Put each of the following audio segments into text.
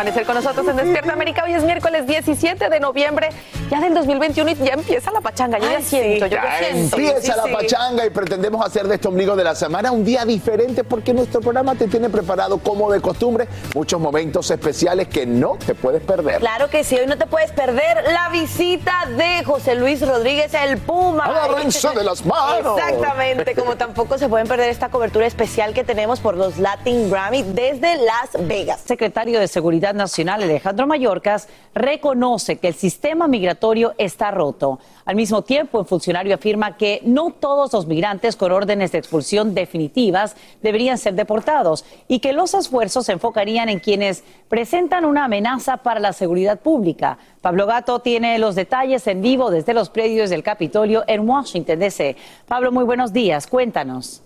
Amanecer con nosotros en Despierta América. Hoy es miércoles 17 de noviembre, ya del 2021 y ya empieza la pachanga. Yo ya siento, yo ya siento. Empieza Sí, la sí. pachanga y pretendemos hacer de este ombligo de la semana un día diferente porque nuestro programa te tiene preparado como de costumbre muchos momentos especiales que no te puedes perder. Claro que sí, hoy no te puedes perder la visita de José Luis Rodríguez, el Puma. Agárrense de las manos. Exactamente, como tampoco se pueden perder esta cobertura especial que tenemos por los Latin Grammy desde Las Vegas. Secretario de Seguridad Nacional Alejandro Mayorkas reconoce que el sistema migratorio está roto. Al mismo tiempo, el funcionario afirma que no todos los migrantes con órdenes de expulsión definitivas deberían ser deportados y que los esfuerzos se enfocarían en quienes presentan una amenaza para la seguridad pública. Pablo Gato tiene los detalles en vivo desde los predios del Capitolio en Washington, D.C. Pablo, muy buenos días. Cuéntanos.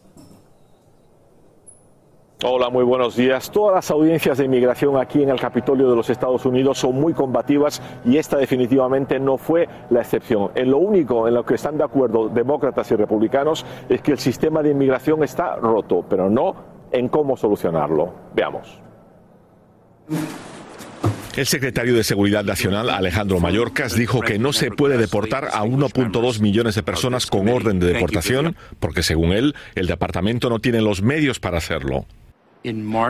Hola, muy buenos días. Todas las audiencias de inmigración aquí en el Capitolio de los Estados Unidos son muy combativas y esta definitivamente no fue la excepción. En lo único en lo que están de acuerdo demócratas y republicanos es que el sistema de inmigración está roto, pero no en cómo solucionarlo. Veamos. El secretario de Seguridad Nacional, Alejandro Mayorkas, dijo que no se puede deportar a 1.2 millones de personas con orden de deportación, porque según él, el departamento no tiene los medios para hacerlo.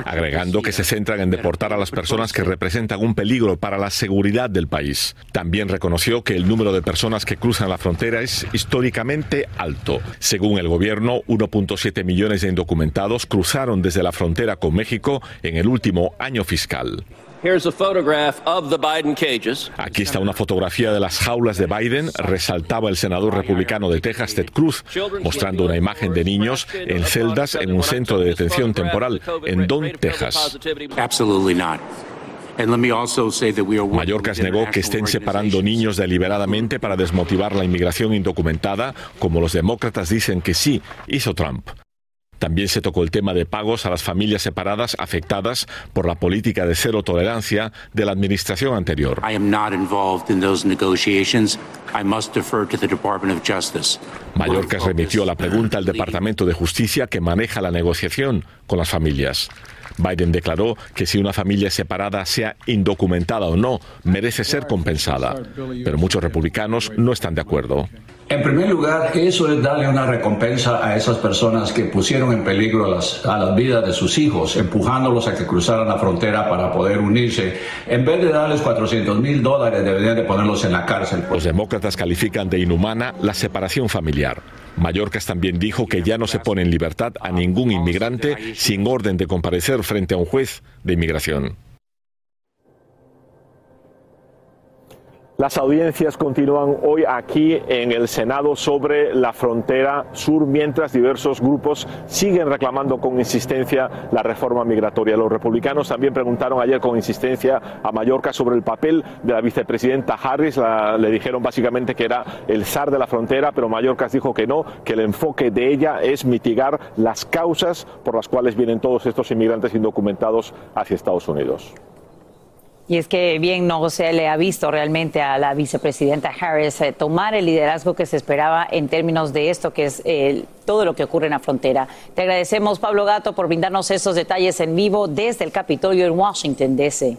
Agregando que se centran en deportar a las personas que representan un peligro para la seguridad del país. También reconoció que el número de personas que cruzan la frontera es históricamente alto. Según el gobierno, 1.7 millones de indocumentados cruzaron desde la frontera con México en el último año fiscal. Here's a photograph of the Biden cages. Aquí está una fotografía de las jaulas de Biden, resaltaba el senador republicano de Texas, Ted Cruz, mostrando una imagen de niños en celdas en un centro de detención temporal en Don, Texas. Absolutely not. And let me also say that we are working Mallorcas negó que estén separando niños deliberadamente para desmotivar la inmigración indocumentada, como los demócratas dicen que sí hizo Trump. También se tocó el tema de pagos a las familias separadas afectadas por la política de cero tolerancia de la administración anterior. I am not involved in those negotiations. I must defer to the Department of Justice. Mallorcas remitió la pregunta al Departamento de Justicia que maneja la negociación con las familias. Biden declaró que si una familia separada, sea indocumentada o no, merece ser compensada. Pero muchos republicanos no están de acuerdo. En primer lugar, eso es darle una recompensa a esas personas que pusieron en peligro las, a las vidas de sus hijos, empujándolos a que cruzaran la frontera para poder unirse. En vez de darles 400 mil dólares, deberían de ponerlos en la cárcel. Los demócratas califican de inhumana la separación familiar. Mallorcas también dijo que ya no se pone en libertad a ningún inmigrante sin orden de comparecer frente a un juez de inmigración. Las audiencias continúan hoy aquí en el Senado sobre la frontera sur, mientras diversos grupos siguen reclamando con insistencia la reforma migratoria. Los republicanos también preguntaron ayer con insistencia a Mallorca sobre el papel de la vicepresidenta Harris. La- le dijeron básicamente que era el zar de la frontera, pero Mallorca dijo que no, que el enfoque de ella es mitigar las causas por las cuales vienen todos estos inmigrantes indocumentados hacia Estados Unidos. Y es que bien no se le ha visto realmente a la vicepresidenta Harris eh, tomar el liderazgo que se esperaba en términos de esto, que es eh, todo lo que ocurre en la frontera. Te agradecemos, Pablo Gato, por brindarnos esos detalles en vivo desde el Capitolio en Washington, D.C.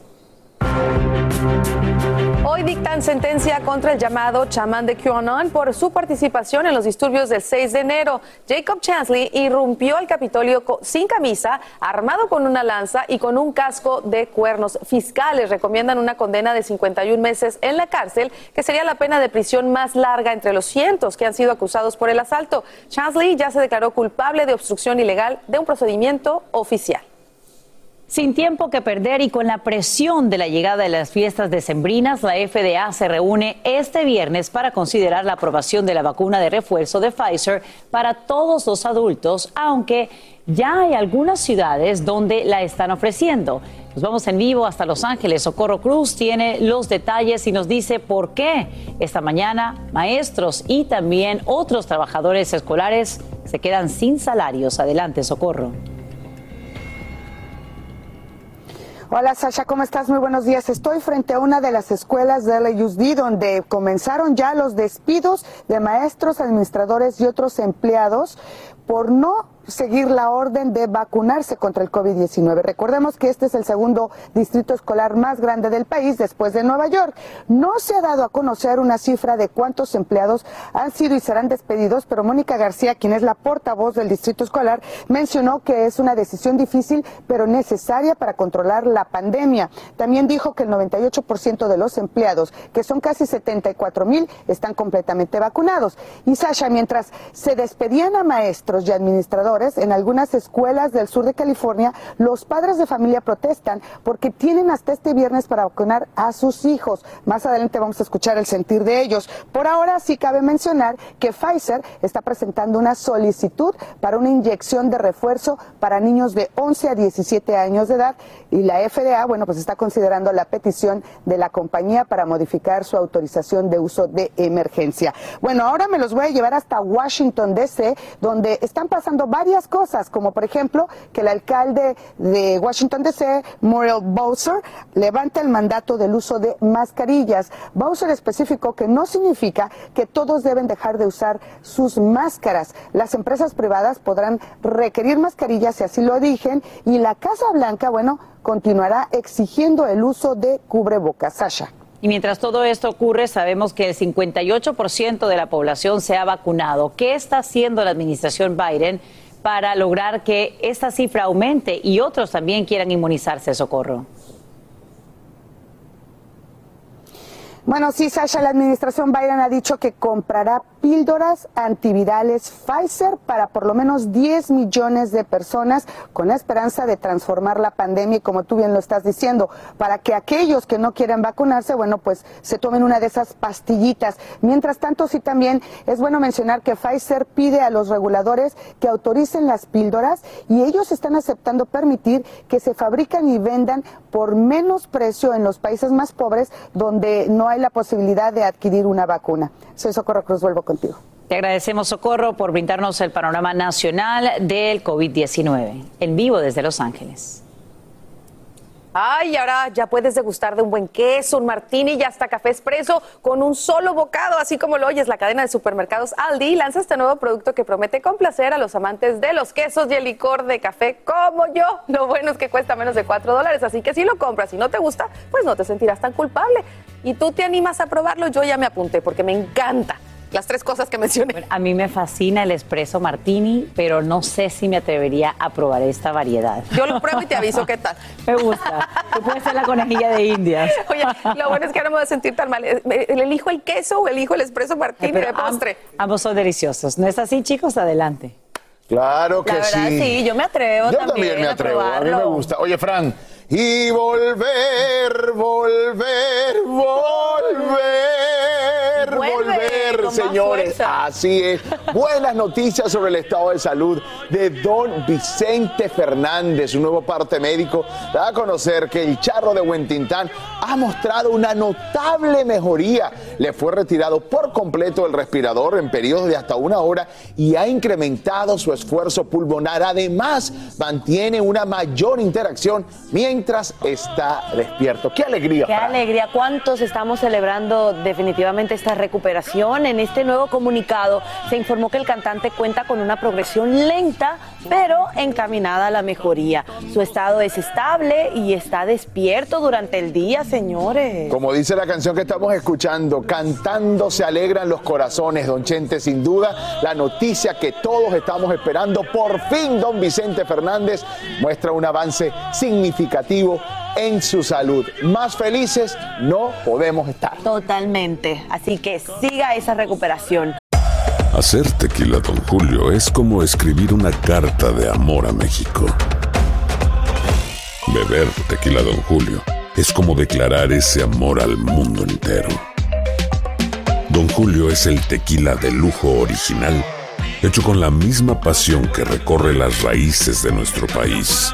Hoy dictan sentencia contra el llamado chamán de QAnon por su participación en los disturbios del 6 de enero. Jacob Chansley irrumpió al Capitolio sin camisa, armado con una lanza y con un casco de cuernos. Fiscales recomiendan una condena de 51 meses en la cárcel, que sería la pena de prisión más larga entre los cientos que han sido acusados por el asalto. Chansley ya se declaró culpable de obstrucción ilegal de un procedimiento oficial. Sin tiempo que perder y con la presión de la llegada de las fiestas decembrinas, la FDA se reúne este viernes para considerar la aprobación de la vacuna de refuerzo de Pfizer para todos los adultos, aunque ya hay algunas ciudades donde la están ofreciendo. Nos vamos en vivo hasta Los Ángeles. Socorro Cruz tiene los detalles y nos dice por qué esta mañana maestros y también otros trabajadores escolares se quedan sin salarios. Adelante, Socorro. Hola Sasha, ¿cómo estás? Muy buenos días. Estoy frente a una de las escuelas de LAUSD donde comenzaron ya los despidos de maestros, administradores y otros empleados por no seguir la orden de vacunarse contra el COVID-19. Recordemos que este es el segundo distrito escolar más grande del país después de Nueva York. No se ha dado a conocer una cifra de cuántos empleados han sido y serán despedidos, pero Mónica García, quien es la portavoz del distrito escolar, mencionó que es una decisión difícil pero necesaria para controlar la pandemia. También dijo que el 98% de los empleados, que son casi 74 mil, están completamente vacunados. Y Sasha, mientras se despedían a maestros y administradores, en algunas escuelas del sur de California, los padres de familia protestan porque tienen hasta este viernes para vacunar a sus hijos. Más adelante vamos a escuchar el sentir de ellos. Por ahora sí cabe mencionar que Pfizer está presentando una solicitud para una inyección de refuerzo para niños de 11 a 17 años de edad y la FDA, bueno, pues está considerando la petición de la compañía para modificar su autorización de uso de emergencia. Bueno, ahora me los voy a llevar hasta Washington DC, donde están pasando varias cosas, como por ejemplo que el alcalde de Washington DC, Muriel Bowser, levanta el mandato del uso de mascarillas. Bowser especificó que no significa que todos deben dejar de usar sus máscaras. Las empresas privadas podrán requerir mascarillas si así lo dijen y la Casa Blanca, bueno, continuará exigiendo el uso de cubrebocas. Sasha. Y mientras todo esto ocurre, sabemos que el 58% de la población se ha vacunado. ¿Qué está haciendo la administración Biden para lograr que esta cifra aumente y otros también quieran inmunizarse, Socorro? Bueno, sí, Sasha, la administración Biden ha dicho que comprará píldoras antivirales Pfizer para por lo menos 10 millones de personas con la esperanza de transformar la pandemia y como tú bien lo estás diciendo, para que aquellos que no quieren vacunarse, bueno, pues se tomen una de esas pastillitas. Mientras tanto, sí también es bueno mencionar que Pfizer pide a los reguladores que autoricen las píldoras y ellos están aceptando permitir que se fabrican y vendan por menos precio en los países más pobres donde no hay la posibilidad de adquirir una vacuna. Soy Socorro Cruz, vuelvo contigo. Te agradecemos, Socorro, por brindarnos el panorama nacional del COVID-19 en vivo desde Los Ángeles. Ay, ahora ya puedes degustar de un buen queso, un martini y hasta café expreso con un solo bocado, así como lo oyes. La cadena de supermercados Aldi lanza este nuevo producto que promete complacer a los amantes de los quesos y el licor de café como yo. Lo bueno es que cuesta menos de 4 dólares, así que si lo compras y no te gusta, pues no te sentirás tan culpable. Y tú te animas a probarlo, yo ya me apunté porque me encanta. Las tres cosas que mencioné. A mí me fascina el espresso martini, pero no sé si me atrevería a probar esta variedad. Yo lo pruebo y te aviso qué tal. Me gusta. Tú puedes ser la conejilla de Indias. Oye, lo bueno es que ahora me voy a sentir tan mal. ¿Elijo el queso o elijo el espresso martini Pero de postre? am- ambos son deliciosos. ¿No es así, chicos? Adelante. Claro que La verdad, sí. sí, yo me atrevo Yo también también me atrevo, a mí me gusta. Oye, Fran, y volver, volver, volver, volver, señores. Así es. Buenas noticias sobre el estado de salud de don Vicente Fernández. Un nuevo parte médico da a conocer que el charro de Huentintán ha mostrado una notable mejoría. Le fue retirado por completo el respirador en periodos de hasta una hora y ha incrementado su esfuerzo pulmonar. Además, mantiene una mayor interacción mientras está despierto. ¡Qué alegría! Qué alegría, cuántos estamos celebrando definitivamente esta recuperación. En este nuevo comunicado se informó que el cantante cuenta con una progresión lenta, pero encaminada a la mejoría. Su estado es estable y está despierto durante el día, señores. Como dice la canción que estamos escuchando, cantando se alegran los corazones, don Chente, sin duda, la noticia que todos estamos esperando, por fin don Vicente Fernández muestra un avance significativo en su salud. Más felices no podemos estar. Totalmente. Así que siga esa recuperación. Hacer tequila, Don Julio, es como escribir una carta de amor a México. Beber tequila, Don Julio, es como declarar ese amor al mundo entero. Don Julio es el tequila de lujo original, hecho con la misma pasión que recorre las raíces de nuestro país.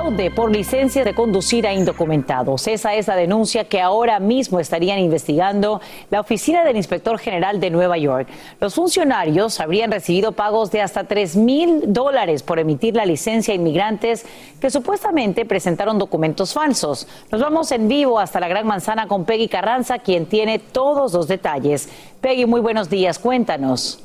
Fraude por licencia de conducir a indocumentados. Esa es la denuncia que ahora mismo estarían investigando la oficina del inspector general de Nueva York. Los funcionarios habrían recibido pagos de hasta 3 mil dólares por emitir la licencia a inmigrantes que supuestamente presentaron documentos falsos. Nos vamos en vivo hasta la Gran Manzana con Peggy Carranza, quien tiene todos los detalles. Peggy, muy buenos días. Cuéntanos.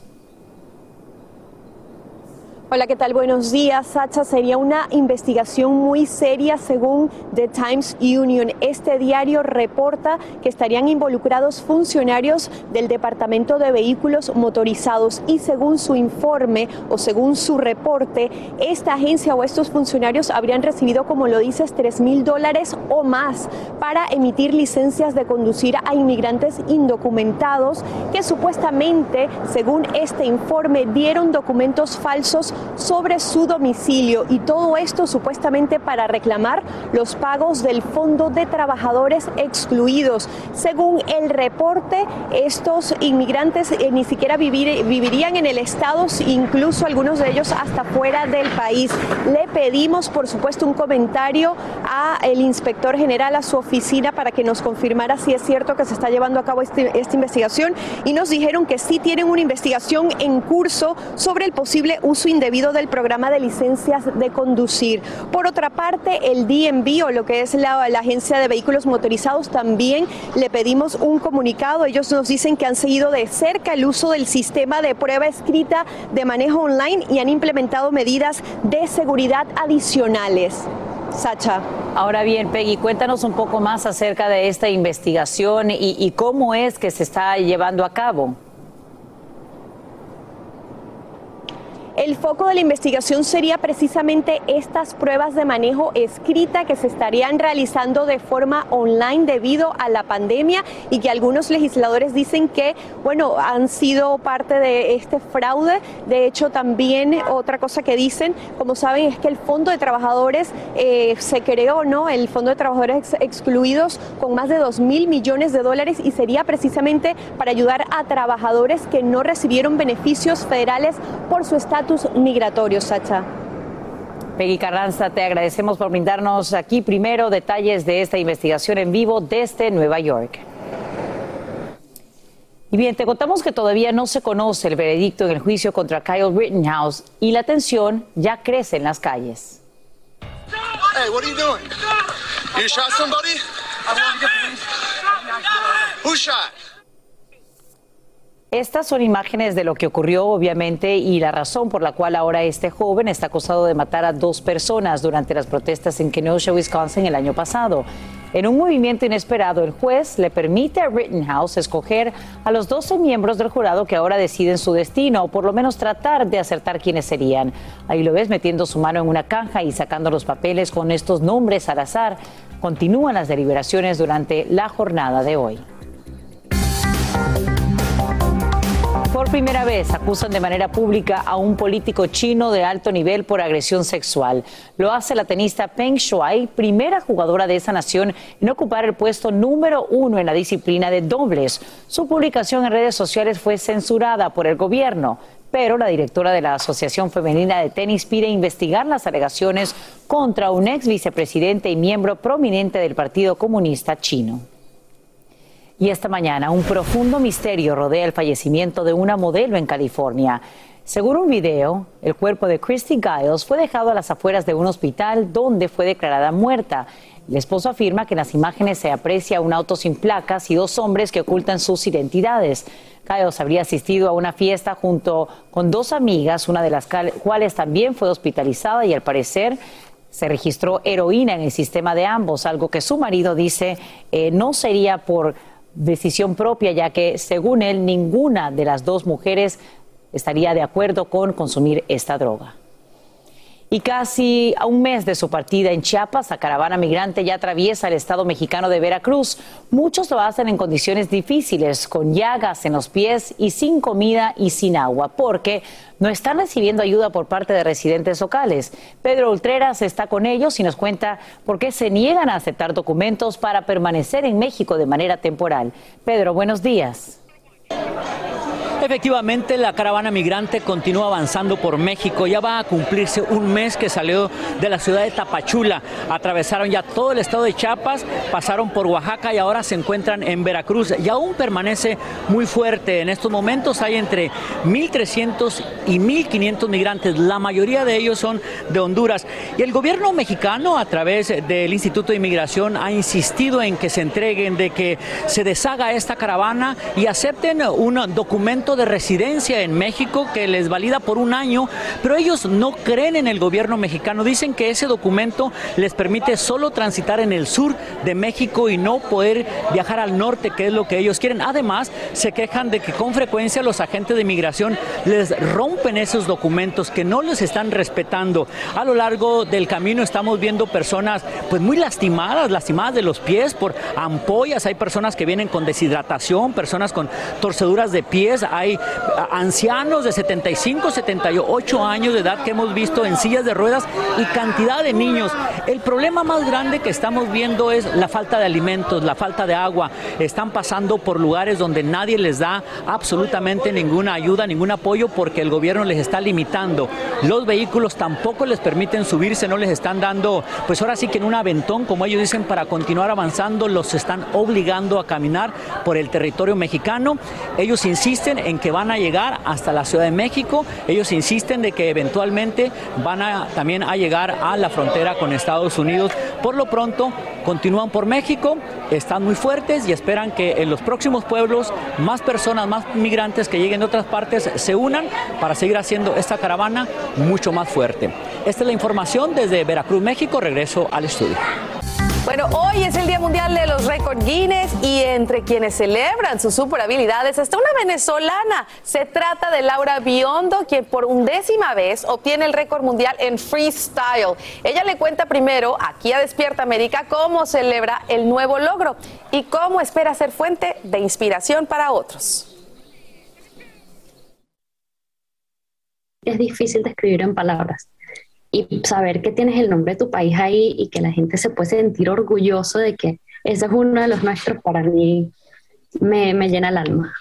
Hola, ¿qué tal? Buenos días, Sacha. Sería una investigación muy seria según The Times Union. Este diario reporta que estarían involucrados funcionarios del Departamento de Vehículos Motorizados y según su informe o según su reporte, esta agencia o estos funcionarios habrían recibido, como lo dices, 3 mil dólares o más para emitir licencias de conducir a inmigrantes indocumentados que supuestamente, según este informe, dieron documentos falsos sobre su domicilio y todo esto supuestamente para reclamar los pagos del Fondo de Trabajadores Excluidos. Según el reporte, estos inmigrantes eh, ni siquiera vivir- vivirían en el estado, incluso algunos de ellos hasta fuera del país. Le pedimos, por supuesto, un comentario a el inspector general, a su oficina, para que nos confirmara si es cierto que se está llevando a cabo este- esta investigación y nos dijeron que sí tienen una investigación en curso sobre el posible uso indebido del programa de licencias de conducir. Por otra parte, el DMV o lo que es la, Agencia de Vehículos Motorizados también le pedimos un comunicado. Ellos nos dicen que han seguido de cerca el uso del sistema de prueba escrita de manejo online y han implementado medidas de seguridad adicionales. Sacha. Ahora bien, Peggy, cuéntanos un poco más acerca de esta investigación y cómo es que se está llevando a cabo. El foco de la investigación sería precisamente estas pruebas de manejo escrita que se estarían realizando de forma online debido a la pandemia y que algunos legisladores dicen que, bueno, han sido parte de este fraude. De hecho, también otra cosa que dicen, como saben, es que el Fondo de Trabajadores eh, se creó, ¿no? El Fondo de Trabajadores excluidos con más de 2 mil millones de dólares y sería precisamente para ayudar a trabajadores que no recibieron beneficios federales por su estatus migratorio, Sacha. Peggy Carranza, te agradecemos por brindarnos aquí primero detalles de esta investigación en vivo desde Nueva York. Y bien, te contamos que todavía no se conoce el veredicto en el juicio contra Kyle Rittenhouse y la tensión ya crece en las calles. Hey, what are you doing? You shot somebody? Who shot? Estas son imágenes de lo que ocurrió, obviamente, y la razón por la cual ahora este joven está acusado de matar a dos personas durante las protestas en Kenosha, Wisconsin, el año pasado. En un movimiento inesperado, el juez le permite a Rittenhouse escoger a los 12 miembros del jurado que ahora deciden su destino, o por lo menos tratar de acertar quiénes serían. Ahí lo ves metiendo su mano en una caja y sacando los papeles con estos nombres al azar. Continúan las deliberaciones durante la jornada de hoy. Por primera vez acusan de manera pública a un político chino de alto nivel por agresión sexual. Lo hace la tenista Peng Shuai, primera jugadora de esa nación en ocupar el puesto número uno en la disciplina de dobles. Su publicación en redes sociales fue censurada por el gobierno pero la directora de la Asociación Femenina de Tenis pide investigar las alegaciones contra un ex vicepresidente y miembro prominente del Partido Comunista Chino. Y esta mañana un profundo misterio rodea el fallecimiento de una modelo en California. Según un video, el cuerpo de Christy Giles fue dejado a las afueras de un hospital donde fue declarada muerta. El esposo afirma que en las imágenes se aprecia un auto sin placas y dos hombres que ocultan sus identidades. Giles habría asistido a una fiesta junto con dos amigas, una de las cuales también fue hospitalizada y al parecer se registró heroína en el sistema de ambos, algo que su marido dice eh, no sería por decisión propia, ya que según él ninguna de las dos mujeres estaría de acuerdo con consumir esta droga. Y casi a un mes de su partida en Chiapas, la caravana migrante ya atraviesa el estado mexicano de Veracruz. Muchos lo hacen en condiciones difíciles, con llagas en los pies y sin comida y sin agua, porque no están recibiendo ayuda por parte de residentes locales. Pedro Ultreras está con ellos y nos cuenta por qué se niegan a aceptar documentos para permanecer en México de manera temporal. Pedro, buenos días. Efectivamente, la caravana migrante continúa avanzando por México. Ya va a cumplirse un mes que salió de la ciudad de Tapachula. Atravesaron ya todo el estado de Chiapas, pasaron por Oaxaca y ahora se encuentran en Veracruz. Y aún permanece muy fuerte. En estos momentos hay entre 1.300 y 1.500 migrantes. La mayoría de ellos son de Honduras. Y el gobierno mexicano, a través del Instituto de Inmigración, ha insistido en que se entreguen, de que se deshaga esta caravana y acepten un documento de residencia en México que les valida por un año, pero ellos no creen en el gobierno mexicano. Dicen que ese documento les permite solo transitar en el sur de México y no poder viajar al norte, que es lo que ellos quieren. Además, se quejan de que con frecuencia los agentes de inmigración les rompen esos documentos, que no los están respetando. A lo largo del camino estamos viendo personas pues muy lastimadas, lastimadas de los pies por ampollas, hay personas que vienen con deshidratación, personas con torceduras de pies, hay ancianos de 75, 78 años de edad que hemos visto en sillas de ruedas y cantidad de niños. El problema más grande que estamos viendo es la falta de alimentos, la falta de agua. Están pasando por lugares donde nadie les da absolutamente ninguna ayuda, ningún apoyo porque el gobierno les está limitando. Los vehículos tampoco les permiten subirse, no les están dando, pues ahora sí que en un aventón, como ellos dicen, para continuar avanzando, los están obligando a caminar por el territorio mexicano. Ellos insisten en que van a llegar hasta la Ciudad de México. Ellos insisten de que eventualmente van a también a llegar a la frontera con Estados Unidos. Por lo pronto, continúan por México, están muy fuertes y esperan que en los próximos pueblos más personas, más migrantes que lleguen de otras partes se unan para seguir haciendo esta caravana mucho más fuerte. Esta es la información desde Veracruz, México. Regreso al estudio. Bueno, hoy es el Día Mundial de los Récord Guinness y entre quienes celebran sus super habilidades está una venezolana. Se trata de Laura Biondo, quien por undécima vez obtiene el récord mundial en freestyle. Ella le cuenta primero aquí a Despierta América cómo celebra el nuevo logro y cómo espera ser fuente de inspiración para otros. Es difícil describir en palabras y saber que tienes el nombre de tu país ahí y que la gente se puede sentir orgulloso de que ese es uno de los nuestros, para mí me, me llena el alma.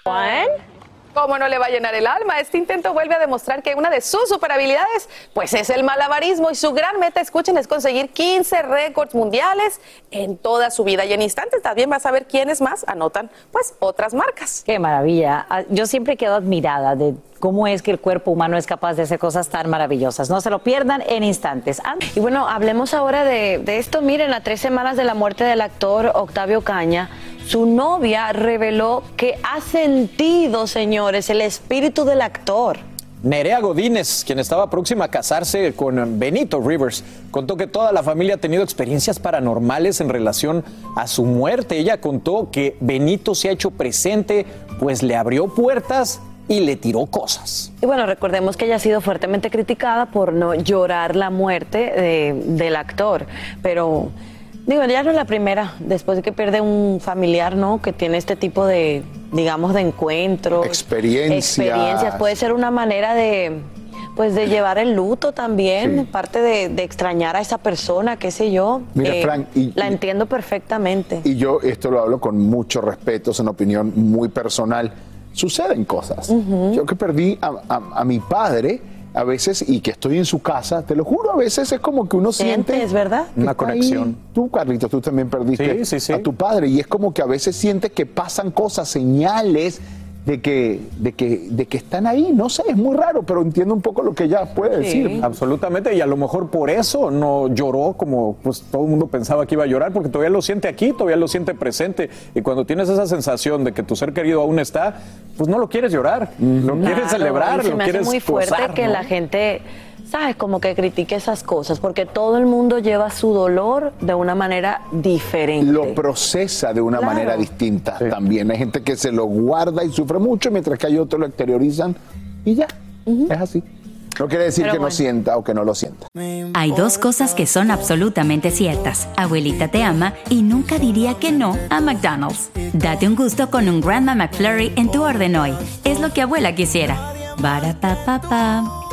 ¿Cómo no le va a llenar el alma? Este intento vuelve a demostrar que una de sus superhabilidades, pues es el malabarismo y su gran meta, escuchen, es conseguir 15 récords mundiales en toda su vida. Y en instantes también vas a ver quiénes más anotan, pues, otras marcas. Qué maravilla. Ah, yo siempre quedo admirada de cómo es que el cuerpo humano es capaz de hacer cosas tan maravillosas. No se lo pierdan en instantes. Y bueno, hablemos ahora de, de esto. Miren, a tres semanas de la muerte del actor Octavio Caña, su novia reveló que ha sentido, señores, el espíritu del actor. Nerea Godínez, quien estaba próxima a casarse con Benito Rivers, contó que toda la familia ha tenido experiencias paranormales en relación a su muerte. Ella contó que Benito se ha hecho presente, pues le abrió puertas y le tiró cosas. Y bueno, recordemos que ella ha sido fuertemente criticada por no llorar la muerte de- del actor, pero digo, ya no es la primera, después de que pierde un familiar, ¿no? Que tiene este tipo de, digamos, de encuentros. Experiencias. Experiencias. Puede ser una manera de, pues, de llevar el luto también, parte de, de extrañar a esa persona, qué sé yo. Eh, Mira, Frank, y- la y- entiendo perfectamente. Y yo esto lo hablo con mucho respeto, es una opinión muy personal. Suceden cosas. Yo que perdí a, a- a mi padre a veces y que estoy en su casa, te lo juro, a veces es como que uno siente... es verdad. que Una está ahí. conexión. Tú, Carlitos, tú también perdiste Sí, sí, sí. a tu padre y es como que a veces sientes que pasan cosas, señales de que, de que, de que están ahí. No sé, es muy raro, pero entiendo un poco lo que ella puede decir. Absolutamente, y a lo mejor por eso no lloró como pues todo el mundo pensaba que iba a llorar, porque todavía lo siente aquí, todavía lo siente presente. Y cuando tienes esa sensación de que tu ser querido aún está, pues no lo quieres llorar, lo quieres celebrar, y se lo me hace quieres muy fuerte gozar, que ¿no? la gente, ¿sabes? Como que critique esas cosas, porque todo el mundo lleva su dolor de una manera diferente. Lo procesa de una Claro. manera distinta también. Hay gente que se lo guarda y sufre mucho, mientras que hay otros lo exteriorizan y ya. Es así. No quiere decir Pero que no sienta o que no lo sienta. Hay dos cosas que son absolutamente ciertas. Abuelita te ama y nunca diría que no a McDonald's. Date un gusto con un Grandma McFlurry en tu orden hoy. Es lo que abuela quisiera. Barapapapa.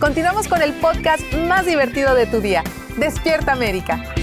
Continuamos con el podcast más divertido de tu día. Despierta América.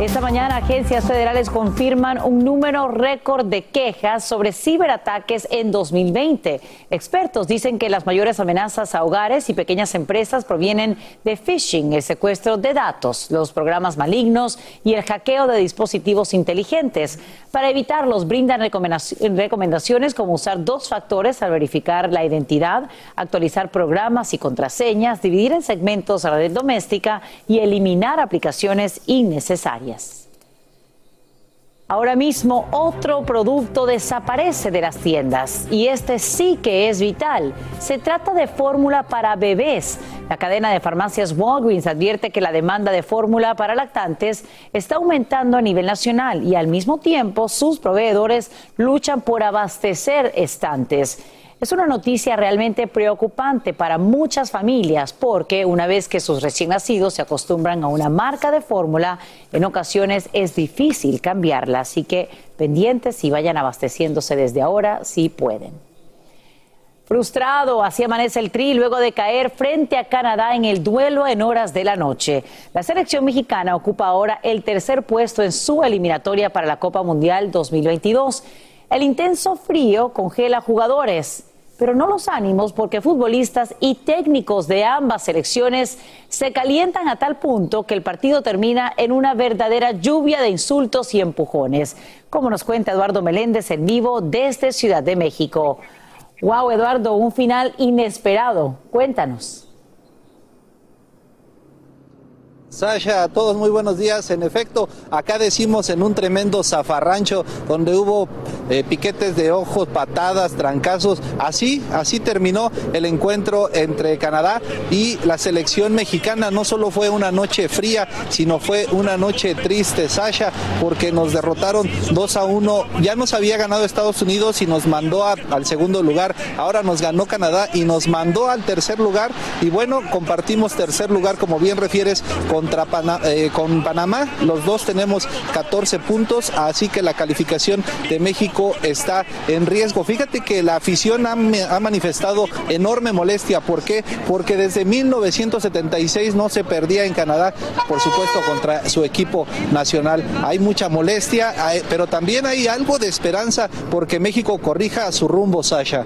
Esta mañana agencias federales confirman un número récord de quejas sobre ciberataques en 2020. Expertos dicen que las mayores amenazas a hogares y pequeñas empresas provienen de phishing, el secuestro de datos, los programas malignos y el hackeo de dispositivos inteligentes. Para evitarlos, brindan recomendaci- recomendaciones como usar dos factores al verificar la identidad, actualizar programas y contraseñas, dividir en segmentos a la red doméstica y eliminar aplicaciones innecesarias. Ahora mismo otro producto desaparece de las tiendas y este sí que es vital. Se trata de fórmula para bebés. La cadena de farmacias Walgreens advierte que la demanda de fórmula para lactantes está aumentando a nivel nacional y al mismo tiempo sus proveedores luchan por abastecer estantes. Es una noticia realmente preocupante para muchas familias porque una vez que sus recién nacidos se acostumbran a una marca de fórmula, en ocasiones es difícil cambiarla, así que pendientes y vayan abasteciéndose desde ahora si pueden. Frustrado, así amanece el Tri luego de caer frente a Canadá en el duelo en horas de la noche. La selección mexicana ocupa ahora el tercer puesto en su eliminatoria para la Copa Mundial 2022. El intenso frío congela jugadores, pero no los ánimos porque futbolistas y técnicos de ambas selecciones se calientan a tal punto que el partido termina en una verdadera lluvia de insultos y empujones, como nos cuenta Eduardo Meléndez en vivo desde Ciudad de México. Wow, Eduardo, un final inesperado. Cuéntanos. Sasha, a todos muy buenos días. En efecto, acá decimos en un tremendo zafarrancho donde hubo eh, piquetes de ojos, patadas, trancazos. Así, así terminó el encuentro entre Canadá y la selección mexicana. No solo fue una noche fría, sino fue una noche triste, Sasha, porque nos derrotaron 2 a 1. Ya nos había ganado Estados Unidos y nos mandó al segundo lugar. Ahora nos ganó Canadá y nos mandó al tercer lugar. Y bueno, compartimos tercer lugar, como bien refieres, contra eh, con Panamá. Los dos tenemos 14 puntos, así que la calificación de México está en riesgo. Fíjate que la afición ha, ha manifestado enorme molestia. ¿Por qué? Porque desde 1976 no se perdía en Canadá, por supuesto, contra su equipo nacional. Hay mucha molestia, pero también hay algo de esperanza porque México corrija su rumbo, Sasha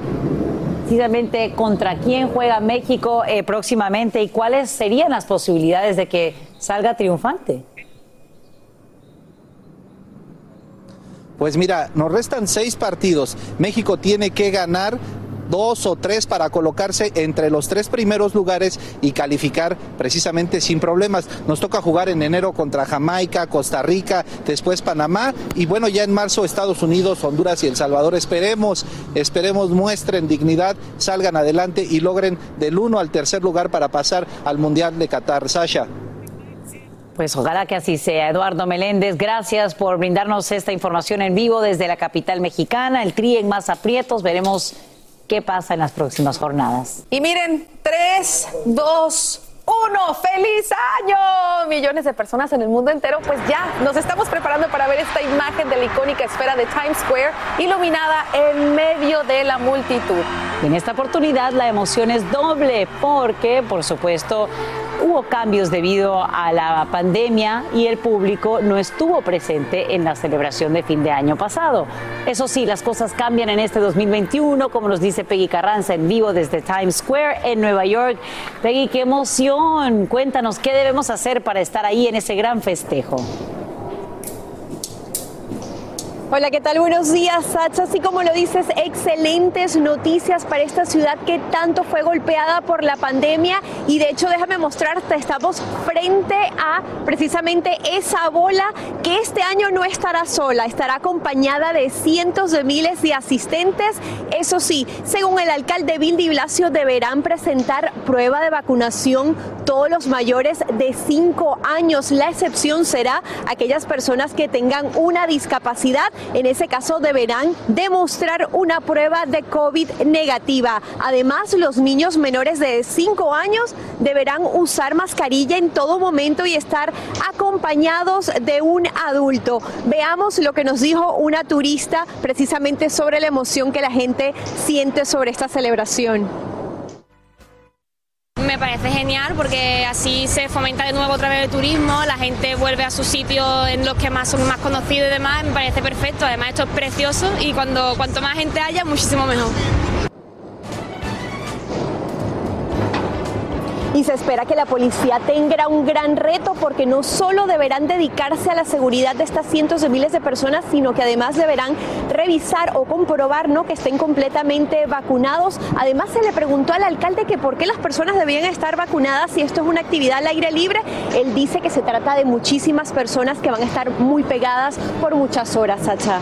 precisamente contra quién juega México eh, próximamente y cuáles serían las posibilidades de que salga triunfante. Pues mira, nos restan seis partidos. México tiene que ganar dos o tres para colocarse entre los tres primeros lugares y calificar precisamente sin problemas. Nos toca jugar en enero contra Jamaica, Costa Rica, después Panamá y bueno, ya en marzo Estados Unidos, Honduras y El Salvador. Esperemos, esperemos muestren dignidad, salgan adelante y logren del uno al tercer lugar para pasar al Mundial de Qatar. Sasha. Pues ojalá que así sea. Eduardo Meléndez, gracias por brindarnos esta información en vivo desde la capital mexicana. El TRI en más aprietos. Veremos qué pasa en las próximas jornadas. Y miren, 3, 2, 1, feliz año. Millones de personas en el mundo entero, pues ya nos estamos preparando para ver esta imagen de la icónica esfera de Times Square iluminada en medio de la multitud. En esta oportunidad la emoción es doble porque, por supuesto, hubo cambios debido a la pandemia y el público no estuvo presente en la celebración de fin de año pasado. Eso sí, las cosas cambian en este 2021, como nos dice Peggy Carranza en vivo desde Times Square en Nueva York. Peggy, qué emoción. Cuéntanos qué debemos hacer para estar ahí en ese gran festejo. Hola, ¿qué tal? Buenos días, Sacha. Así como lo dices, excelentes noticias para esta ciudad que tanto fue golpeada por la pandemia. Y de hecho, déjame mostrarte, estamos frente a precisamente esa bola que este año no estará sola, estará acompañada de cientos de miles de asistentes. Eso sí, según el alcalde Bill Blasio, deberán presentar prueba de vacunación todos los mayores de 5 años. La excepción será aquellas personas que tengan una discapacidad en ese caso deberán demostrar una prueba de COVID negativa. Además, los niños menores de 5 años deberán usar mascarilla en todo momento y estar acompañados de un adulto. Veamos lo que nos dijo una turista precisamente sobre la emoción que la gente siente sobre esta celebración. Me parece genial porque así se fomenta de nuevo otra vez el turismo, la gente vuelve a sus sitios en los que más son más conocidos y demás, me parece perfecto, además esto es precioso y cuando cuanto más gente haya, muchísimo mejor. Y se espera que la policía tenga un gran reto porque no solo deberán dedicarse a la seguridad de estas cientos de miles de personas, sino que además deberán revisar o comprobar ¿no? que estén completamente vacunados. Además se le preguntó al alcalde que por qué las personas debían estar vacunadas si esto es una actividad al aire libre. Él dice que se trata de muchísimas personas que van a estar muy pegadas por muchas horas, Sacha.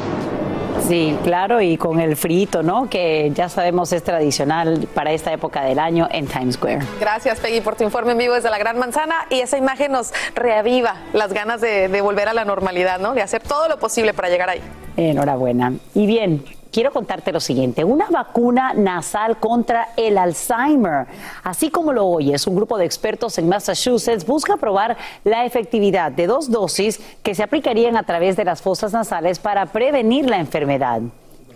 Sí, claro, y con el frito, ¿no? Que ya sabemos es tradicional para esta época del año en Times Square. Gracias, Peggy, por tu informe en vivo desde la Gran Manzana y esa imagen nos reaviva las ganas de, de volver a la normalidad, ¿no? De hacer todo lo posible para llegar ahí. Enhorabuena. Y bien, quiero contarte lo siguiente, una vacuna nasal contra el Alzheimer. Así como lo oyes, un grupo de expertos en Massachusetts busca probar la efectividad de dos dosis que se aplicarían a través de las fosas nasales para prevenir la enfermedad.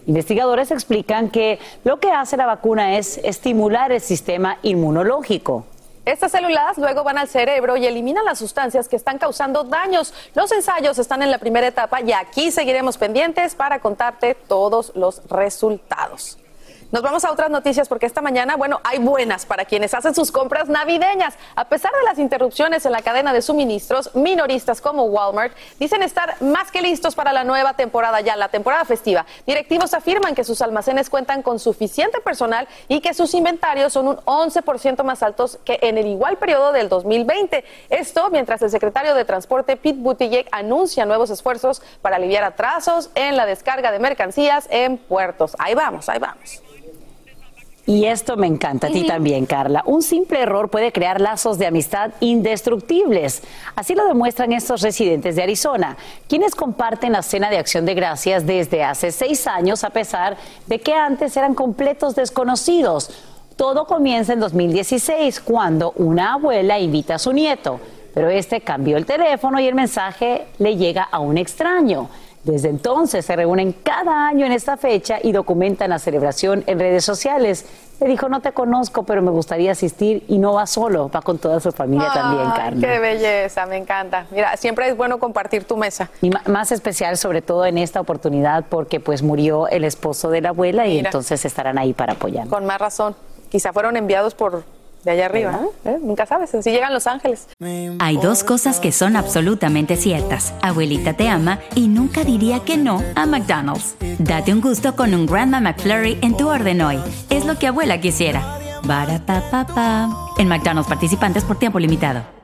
Investigadores explican que lo que hace la vacuna es estimular el sistema inmunológico. Estas células luego van al cerebro y eliminan las sustancias que están causando daños. Los ensayos están en la primera etapa y aquí seguiremos pendientes para contarte todos los resultados. Nos vamos a otras noticias porque esta mañana, bueno, hay buenas para quienes hacen sus compras navideñas. A pesar de las interrupciones en la cadena de suministros, minoristas como Walmart dicen estar más que listos para la nueva temporada ya, la temporada festiva. Directivos afirman que sus almacenes cuentan con suficiente personal y que sus inventarios son un 11% más altos que en el igual periodo del 2020. Esto mientras el secretario de Transporte Pete Buttigieg anuncia nuevos esfuerzos para aliviar atrasos en la descarga de mercancías en puertos. Ahí vamos, ahí vamos. Y esto me encanta a ti también, Carla. Un simple error puede crear lazos de amistad indestructibles. Así lo demuestran estos residentes de Arizona, quienes comparten la cena de acción de gracias desde hace seis años, a pesar de que antes eran completos desconocidos. Todo comienza en 2016, cuando una abuela invita a su nieto, pero este cambió el teléfono y el mensaje le llega a un extraño. Desde entonces se reúnen cada año en esta fecha y documentan la celebración en redes sociales. Le dijo, no te conozco, pero me gustaría asistir y no va solo, va con toda su familia también, Carmen. Qué belleza, me encanta. Mira, siempre es bueno compartir tu mesa. Y más especial, sobre todo en esta oportunidad, porque pues murió el esposo de la abuela y entonces estarán ahí para apoyar. Con más razón. Quizá fueron enviados por de allá arriba. ¿eh? Nunca sabes, así llegan los ángeles. Hay dos cosas que son absolutamente ciertas. Abuelita te ama y nunca diría que no a McDonald's. Date un gusto con un Grandma McFlurry en tu orden hoy. Es lo que abuela quisiera. Barata En McDonald's participantes por tiempo limitado.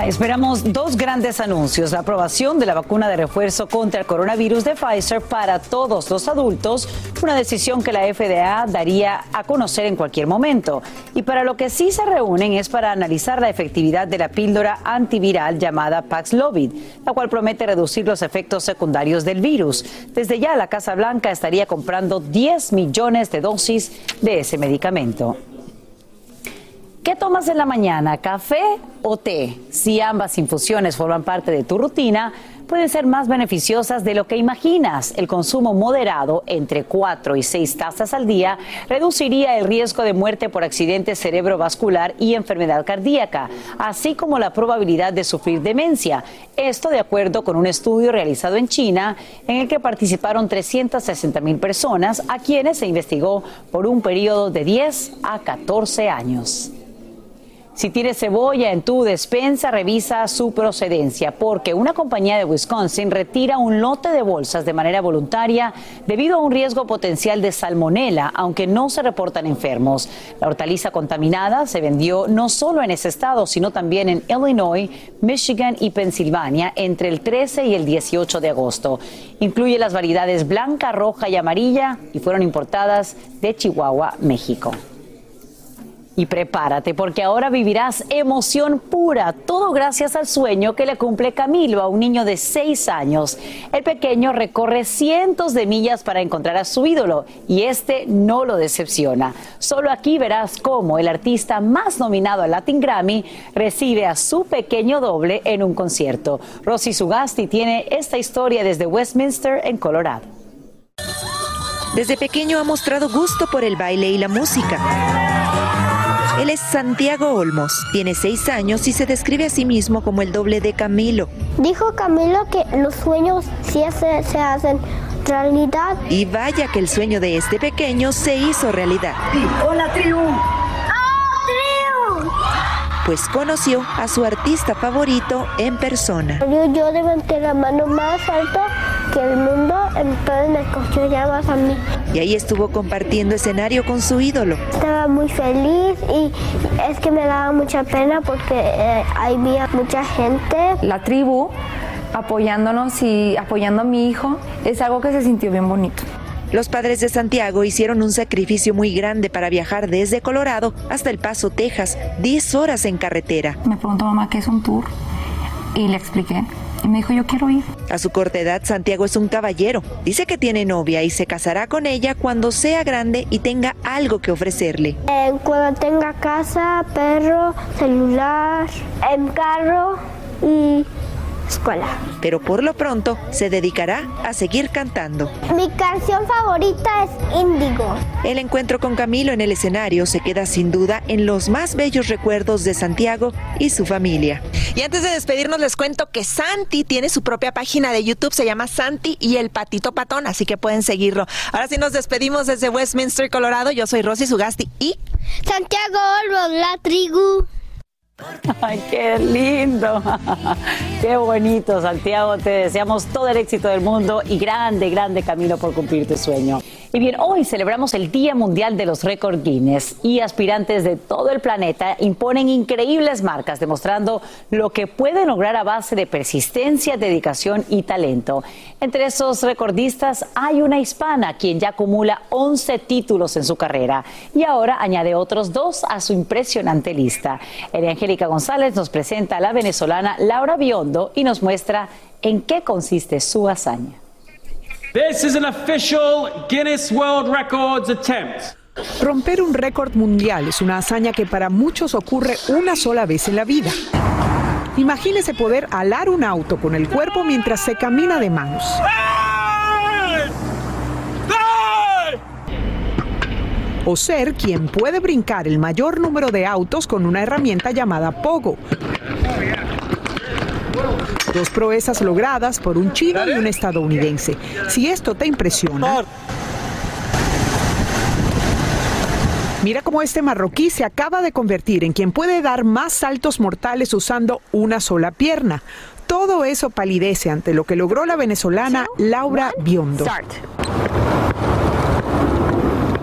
Esperamos dos grandes anuncios. La aprobación de la vacuna de refuerzo contra el coronavirus de Pfizer para todos los adultos, una decisión que la FDA daría a conocer en cualquier momento. Y para lo que sí se reúnen es para analizar la efectividad de la píldora antiviral llamada Paxlovid, la cual promete reducir los efectos secundarios del virus. Desde ya la Casa Blanca estaría comprando 10 millones de dosis de ese medicamento. ¿Qué tomas en la mañana, café o té? Si ambas infusiones forman parte de tu rutina, pueden ser más beneficiosas de lo que imaginas. El consumo moderado, entre 4 y 6 tazas al día, reduciría el riesgo de muerte por accidente cerebrovascular y enfermedad cardíaca, así como la probabilidad de sufrir demencia. Esto de acuerdo con un estudio realizado en China, en el que participaron 360 mil personas, a quienes se investigó por un periodo de 10 a 14 años. Si tienes cebolla en tu despensa, revisa su procedencia, porque una compañía de Wisconsin retira un lote de bolsas de manera voluntaria debido a un riesgo potencial de salmonela, aunque no se reportan enfermos. La hortaliza contaminada se vendió no solo en ese estado, sino también en Illinois, Michigan y Pensilvania entre el 13 y el 18 de agosto. Incluye las variedades blanca, roja y amarilla y fueron importadas de Chihuahua, México. Y prepárate porque ahora vivirás emoción pura, todo gracias al sueño que le cumple Camilo a un niño de seis años. El pequeño recorre cientos de millas para encontrar a su ídolo y este no lo decepciona. Solo aquí verás cómo el artista más nominado al Latin Grammy recibe a su pequeño doble en un concierto. Rosy Sugasti tiene esta historia desde Westminster, en Colorado. Desde pequeño ha mostrado gusto por el baile y la música. Él es Santiago Olmos, tiene seis años y se describe a sí mismo como el doble de Camilo. Dijo Camilo que los sueños sí se, se hacen realidad. Y vaya que el sueño de este pequeño se hizo realidad. ¡Hola, tribu! Pues conoció a su artista favorito en persona. Yo, yo levanté la mano más alto que el mundo, entonces me cogió llamas a mí. Y ahí estuvo compartiendo escenario con su ídolo. Estaba muy feliz y es que me daba mucha pena porque eh, había mucha gente. La tribu apoyándonos y apoyando a mi hijo es algo que se sintió bien bonito. Los padres de Santiago hicieron un sacrificio muy grande para viajar desde Colorado hasta El Paso, Texas, 10 horas en carretera. Me preguntó mamá qué es un tour y le expliqué. Y me dijo, yo quiero ir. A su corta edad, Santiago es un caballero. Dice que tiene novia y se casará con ella cuando sea grande y tenga algo que ofrecerle. Eh, cuando tenga casa, perro, celular, en carro y escuela. Pero por lo pronto se dedicará a seguir cantando. Mi canción favorita es Índigo. El encuentro con Camilo en el escenario se queda sin duda en los más bellos recuerdos de Santiago y su familia. Y antes de despedirnos les cuento que Santi tiene su propia página de YouTube, se llama Santi y el Patito Patón, así que pueden seguirlo. Ahora sí nos despedimos desde Westminster, Colorado. Yo soy Rosy Sugasti y Santiago Olmos, la tribu. Ay, qué lindo. Qué bonito, Santiago. Te deseamos todo el éxito del mundo y grande, grande camino por cumplir tu sueño. Y bien, hoy celebramos el Día Mundial de los Récord Guinness y aspirantes de todo el planeta imponen increíbles marcas demostrando lo que pueden lograr a base de persistencia, dedicación y talento. Entre esos recordistas hay una hispana quien ya acumula 11 títulos en su carrera y ahora añade otros dos a su impresionante lista. Elia Angélica González nos presenta a la venezolana Laura Biondo y nos muestra en qué consiste su hazaña. This is an official Guinness World Records attempt. Romper un récord mundial es una hazaña que para muchos ocurre una sola vez en la vida. Imagínese poder alar un auto con el cuerpo mientras se camina de manos. O ser quien puede brincar el mayor número de autos con una herramienta llamada pogo. Dos proezas logradas por un chino y un estadounidense. Si esto te impresiona, Mira cómo este marroquí se acaba de convertir en quien puede dar más saltos mortales usando una sola pierna. Todo eso palidece ante lo que logró la venezolana Laura Biondo.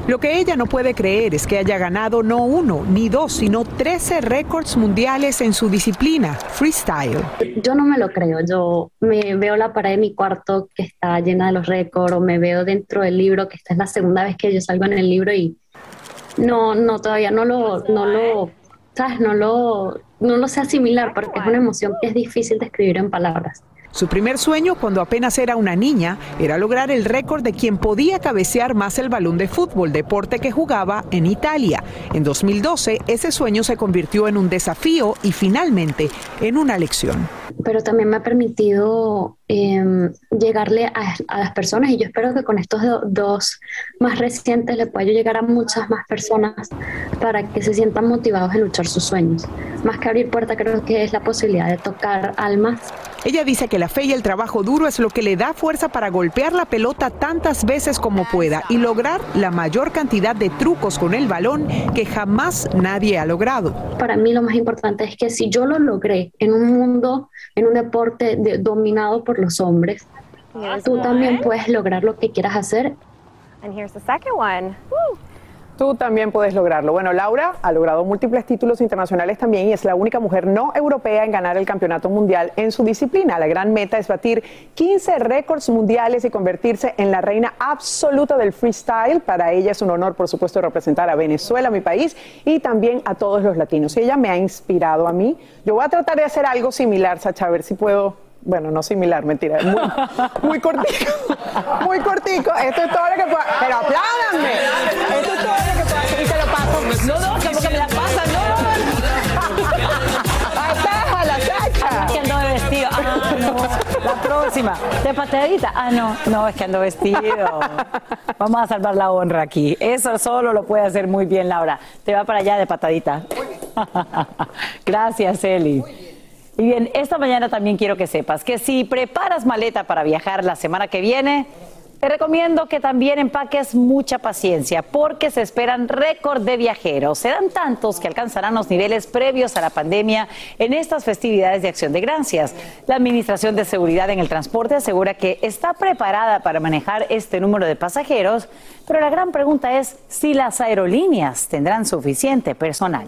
Lo que ella no puede creer es que haya ganado no uno ni dos, sino 13 récords mundiales en su disciplina, freestyle. Yo no me lo creo, yo me veo la pared de mi cuarto que está llena de los récords, o me veo dentro del libro, que esta es la segunda vez que yo salgo en el libro y no, no, todavía no lo, no lo, ¿sabes? No lo, no lo sé asimilar porque es una emoción que es difícil de escribir en palabras. Su primer sueño cuando apenas era una niña era lograr el récord de quien podía cabecear más el balón de fútbol, deporte que jugaba en Italia. En 2012 ese sueño se convirtió en un desafío y finalmente en una lección. Pero también me ha permitido eh, llegarle a, a, las personas y yo espero que con estos do, dos más recientes le pueda llegar a muchas más personas para que se sientan motivados en luchar sus sueños. Más que abrir puertas creo que es la posibilidad de tocar almas ella dice que la fe y el trabajo duro es lo que le da fuerza para golpear la pelota tantas veces como pueda y lograr la mayor cantidad de trucos con el balón que jamás nadie ha logrado. Para mí lo más importante es que si yo lo logré en un mundo, en un deporte de, dominado por los hombres, tú también puedes lograr lo que quieras hacer. And here's the second one. Woo. Tú también puedes lograrlo. Bueno, Laura ha logrado múltiples títulos internacionales también y es la única mujer no europea en ganar el campeonato mundial en su disciplina. La gran meta es batir 15 récords mundiales y convertirse en la reina absoluta del freestyle. Para ella es un honor, por supuesto, representar a Venezuela, mi país, y también a todos los latinos. Y ella me ha inspirado a mí. Yo voy a tratar de hacer algo similar, Sacha, a ver si puedo bueno, no similar, mentira. Muy, muy cortico. Muy cortico. Esto es todo lo que puedo. Pero apládanme. Esto es todo lo que puedo hacer. Y lo paso. No, no, como que me la pasan. No, Sacha. Es que ando de vestido. Ah, no. La próxima. ¿De patadita? Ah, no. No, es que ando vestido. Vamos a salvar la honra aquí. Eso solo lo puede hacer muy bien Laura. Te va para allá de patadita. Gracias, Eli. Y bien, esta mañana también quiero que sepas que si preparas maleta para viajar la semana que viene, te recomiendo que también empaques mucha paciencia porque se esperan récord de viajeros. Serán tantos que alcanzarán los niveles previos a la pandemia en estas festividades de acción de gracias. La Administración de Seguridad en el Transporte asegura que está preparada para manejar este número de pasajeros, pero la gran pregunta es si las aerolíneas tendrán suficiente personal.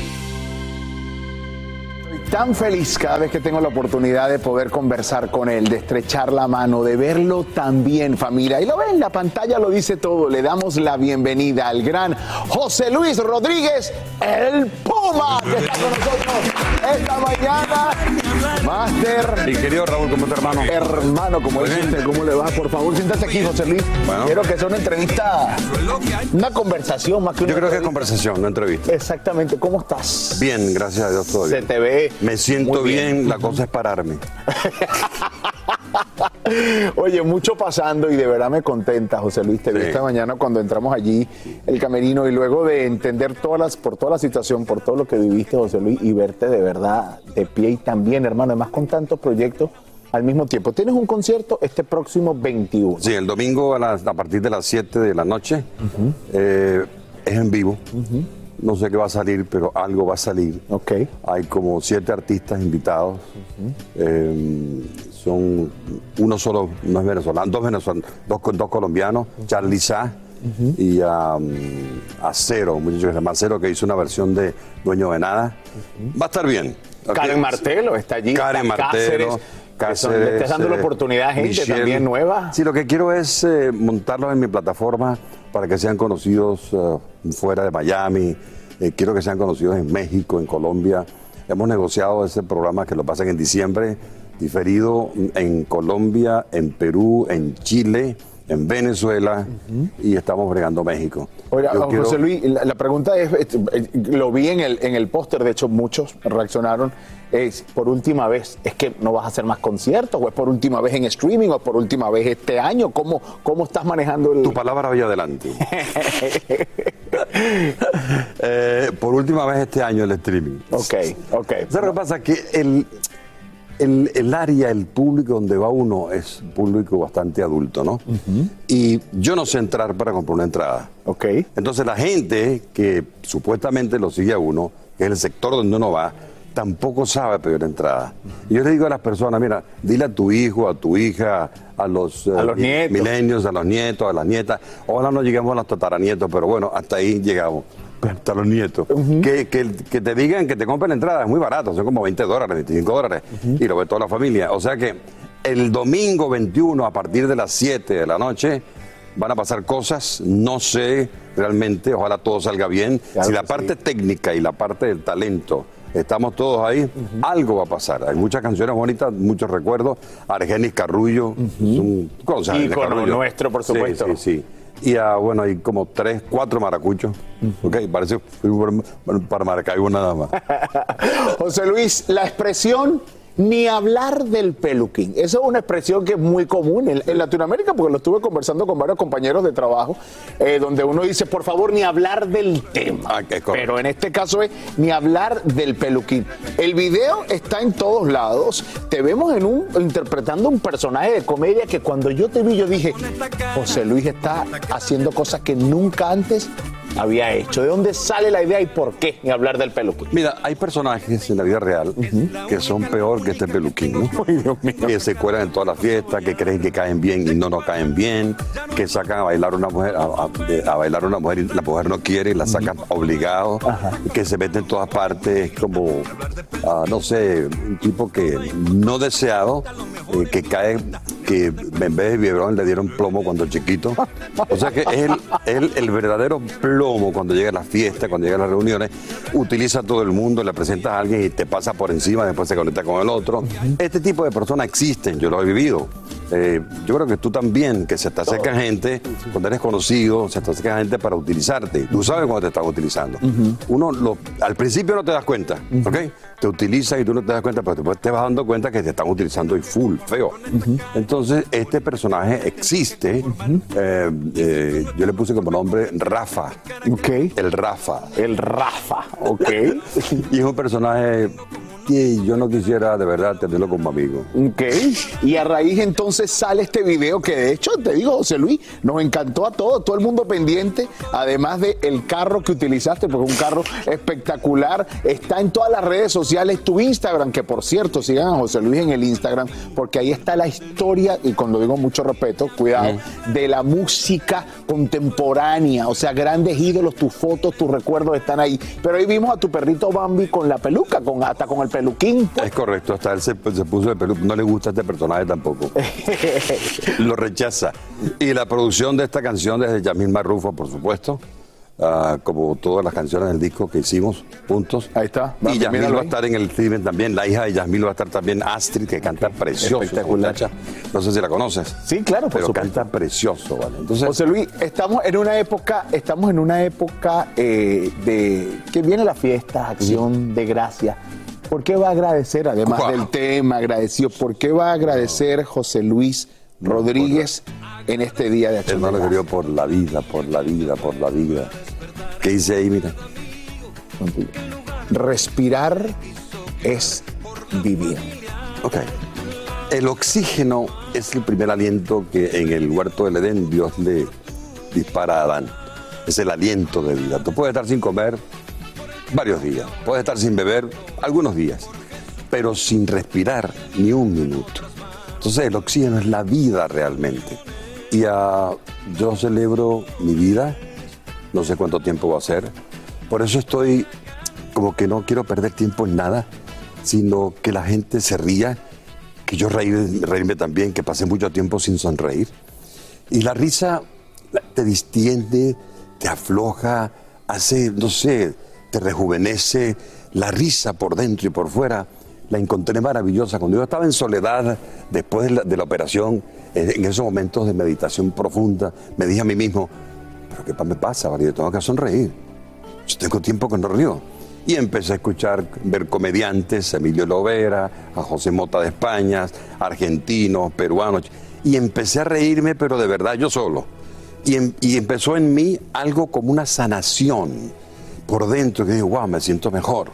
Tan feliz cada vez que tengo la oportunidad de poder conversar con él, de estrechar la mano, de verlo también, familia. Y lo ven, la pantalla lo dice todo. Le damos la bienvenida al gran José Luis Rodríguez, el Puma, que está con nosotros esta mañana. Máster. Mi querido Raúl, ¿cómo te hermano? Hermano, como ¿cómo le va? Por favor, siéntate aquí, José Luis. Quiero que sea una entrevista, una conversación más que una Yo creo que es conversación, no entrevista. Exactamente. ¿Cómo estás? Bien, gracias a Dios todo Se te ve. Me siento bien. la cosa es pararme. Oye, mucho pasando y de verdad me contenta, José Luis. Te vi esta mañana cuando entramos allí, el camerino, y luego de entender todas las, por toda la situación, por todo lo que viviste, José Luis, y verte de verdad de pie y también, hermano, además con tantos proyectos al mismo tiempo. Tienes un concierto este próximo 21. Sí, el domingo a, las- a partir de las 7 de la noche. Eh, es en vivo. No sé qué va a salir, pero algo va a salir. Ok. Hay como siete artistas invitados. Eh, son uno solo, no es venezolano, dos venezolanos, dos, dos colombianos, Charlie Sá y um, Acero, un muchacho que se llama Acero, que hizo una versión de Dueño de Nada. Va a estar bien. Karen Martelo está allí. Karen está Martelo. que son- le estás dando la eh, oportunidad a gente Michelle. también nueva. Sí, lo que quiero es eh, montarlos en mi plataforma para que sean conocidos eh, fuera de Miami. Eh, quiero que sean conocidos en México, en Colombia. Hemos negociado ese programa que lo pasan en diciembre, diferido en Colombia, en Perú, en Chile, en Venezuela y estamos bregando México. Oiga, Yo quiero- José Luis, la, la pregunta es, eh, eh, lo vi en el, en el póster, de hecho muchos reaccionaron, es por última vez, es que no vas a hacer más conciertos, o es por última vez en streaming, o por última vez este año, ¿cómo, cómo estás manejando el...? Tu palabra vaya adelante. Eh, por última vez este año el streaming. Ok, ok. ¿Sabes lo que pasa? Que el, el, el área, el público donde va uno es un público bastante adulto, ¿no? Y yo no sé entrar para comprar una entrada. Ok. Entonces la gente que supuestamente lo sigue a uno, que es el sector donde uno va, tampoco sabe pedir entrada. Y yo le digo a las personas, mira, dile a tu hijo, a tu hija, a los, A los eh, nietos. milenios, a los nietos, a las nietas. Ojalá no lleguemos a los tataranietos, pero bueno, hasta ahí llegamos. Hasta los nietos. que, que- que te digan que te compren la entrada, es muy barato, son como 20 dólares, 25 dólares, y lo ve toda la familia. O sea que el domingo 21, a partir de las 7 de la noche, van a pasar cosas, no sé realmente, ojalá todo salga bien. si la parte técnica y la parte del talento estamos todos ahí, algo va a pasar. Hay muchas canciones bonitas, muchos recuerdos. Argenis Carrullo, conoces a Argenis Ícono Carrullo? nuestro, por Sí, supuesto. Sí, sí. Y ah, bueno, hay como tres, cuatro maracuchos. Ok, parece para Maracaibo nada más. José Luis, la expresión ni hablar del peluquín. Eso es una expresión que es muy común en, en Latinoamérica, porque lo estuve conversando con varios compañeros de trabajo, eh, donde uno dice, por favor, ni hablar del tema. Ah, Pero en este caso es ni hablar del peluquín. El video está en todos lados. Te vemos en un, interpretando un personaje de comedia que cuando yo te vi, yo dije, José Luis está haciendo cosas que nunca antes había hecho. ¿De dónde sale la idea y por qué ni hablar del peluquín? Mira, hay personajes en la vida real que son peor que este peluquín, ¿no? Que se cuelan en todas las fiestas, que creen que caen bien y no no caen bien, que sacan a bailar una mujer, a, a- de- a bailar una mujer y la mujer no quiere y la sacan obligado, que se mete en todas partes como, ah, no sé, un tipo que no deseado, eh, que cae, que en vez de le dieron plomo cuando chiquito. O sea que es el, el- el verdadero plomo cuando llega a la fiesta, cuando llega a las reuniones, utiliza a todo el mundo, le presentas a alguien y te pasa por encima, después se conecta con el otro. Este tipo de personas existen, yo lo he vivido. Eh, yo creo que tú también, que se te acerca gente, cuando eres conocido, se te acerca gente para utilizarte. Tú sabes cuando te están utilizando. Uno lo- al principio no te das cuenta, ¿ok? Te utilizan y tú no te das cuenta, pero después te vas dando cuenta que te están utilizando y full, feo. Entonces, este personaje existe. eh, eh, yo le puse como nombre Rafa. El Rafa. El Rafa, ok. y es un personaje que yo no quisiera de verdad tenerlo como amigo. Ok. Y a raíz entonces sale este video que de hecho, te digo, José Luis, nos encantó a todos, todo el mundo pendiente, además de el carro que utilizaste, porque es un carro espectacular, está en todas las redes sociales, tu Instagram, que por cierto, sigan a José Luis en el Instagram, porque ahí está la historia, y cuando digo mucho respeto, cuidado, de la música contemporánea, o sea, grandes ídolos, tus fotos, tus recuerdos están ahí. Pero ahí vimos a tu perrito Bambi con la peluca, con, hasta con el peluquín. Es correcto, hasta él se, se puso de peluca. No le gusta este personaje tampoco. Lo rechaza. Y la producción de esta canción desde Yamil Marrufo, por supuesto. ah, como todas las canciones del disco que hicimos juntos. Ahí está. Y míralo va a estar en el streaming también. La hija de Yasmil va a estar también, Astrid, que canta precioso. Espectacular. No sé si la conoces. Sí, claro, por Pero supuesto. canta precioso, ¿vale? Entonces, José Luis, estamos en una época, estamos en una época eh, de que viene la fiesta, acción de gracia. ¿Por qué va a agradecer, además Wow. del tema agradecido, por qué va a agradecer José Luis Rodríguez en este día de acción Él no de quería por la vida, por la vida, por la vida. ¿Qué dice ahí? Mira. Respirar es vivir. Ok. El oxígeno es el primer aliento que en el huerto del Edén Dios le dispara a Adán. Es el aliento de vida. Tú puedes estar sin comer varios días, puedes estar sin beber algunos días, pero sin respirar ni un minuto. Entonces el oxígeno es la vida realmente. Y yo celebro mi vida, no sé cuánto tiempo va a ser, por eso estoy como que no quiero perder tiempo en nada, sino que la gente se ría, que yo reír- reírme también, que pasé mucho tiempo sin sonreír. Y la risa te distiende, te afloja, hace, no sé, te rejuvenece. La risa por dentro y por fuera la encontré maravillosa. Cuando yo estaba en soledad, después de la, operación, eh, en esos momentos de meditación profunda, me dije a mí mismo, pero ¿qué me pasa? Yo tengo que sonreír. Yo tengo tiempo que no río. Y empecé a escuchar, ver comediantes, Emilio Lovera, a José Mota de España, argentinos, peruanos. Y empecé a reírme, pero de verdad yo solo. Y, em- y empezó en mí algo como una sanación por dentro, que digo, wow, me siento mejor.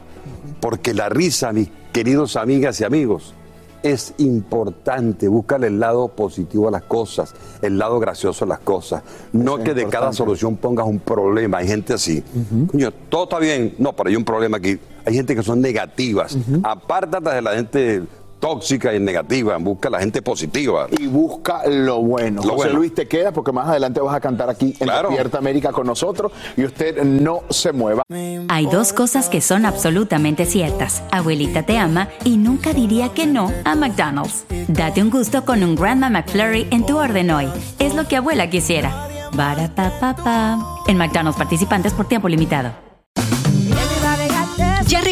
Porque la risa, mis queridos amigas y amigos, es importante. Búscale el lado positivo a las cosas, el lado gracioso a las cosas. No es que de cada solución pongas un problema. Hay gente así. Coño, todo está bien. No, pero hay un problema aquí. hay gente que son negativas. Apártate de la gente tóxica y negativa, busca la gente positiva. Y busca lo bueno. Lo José bueno. Luis, te queda porque más adelante vas a cantar aquí en Claro. Despierta América con nosotros y usted no se mueva. Hay dos cosas que son absolutamente ciertas. Abuelita te ama y nunca diría que no a McDonald's. Date un gusto con un Grandma McFlurry en tu orden hoy. Es lo que abuela quisiera. Barapapapa. En McDonald's participantes por tiempo limitado.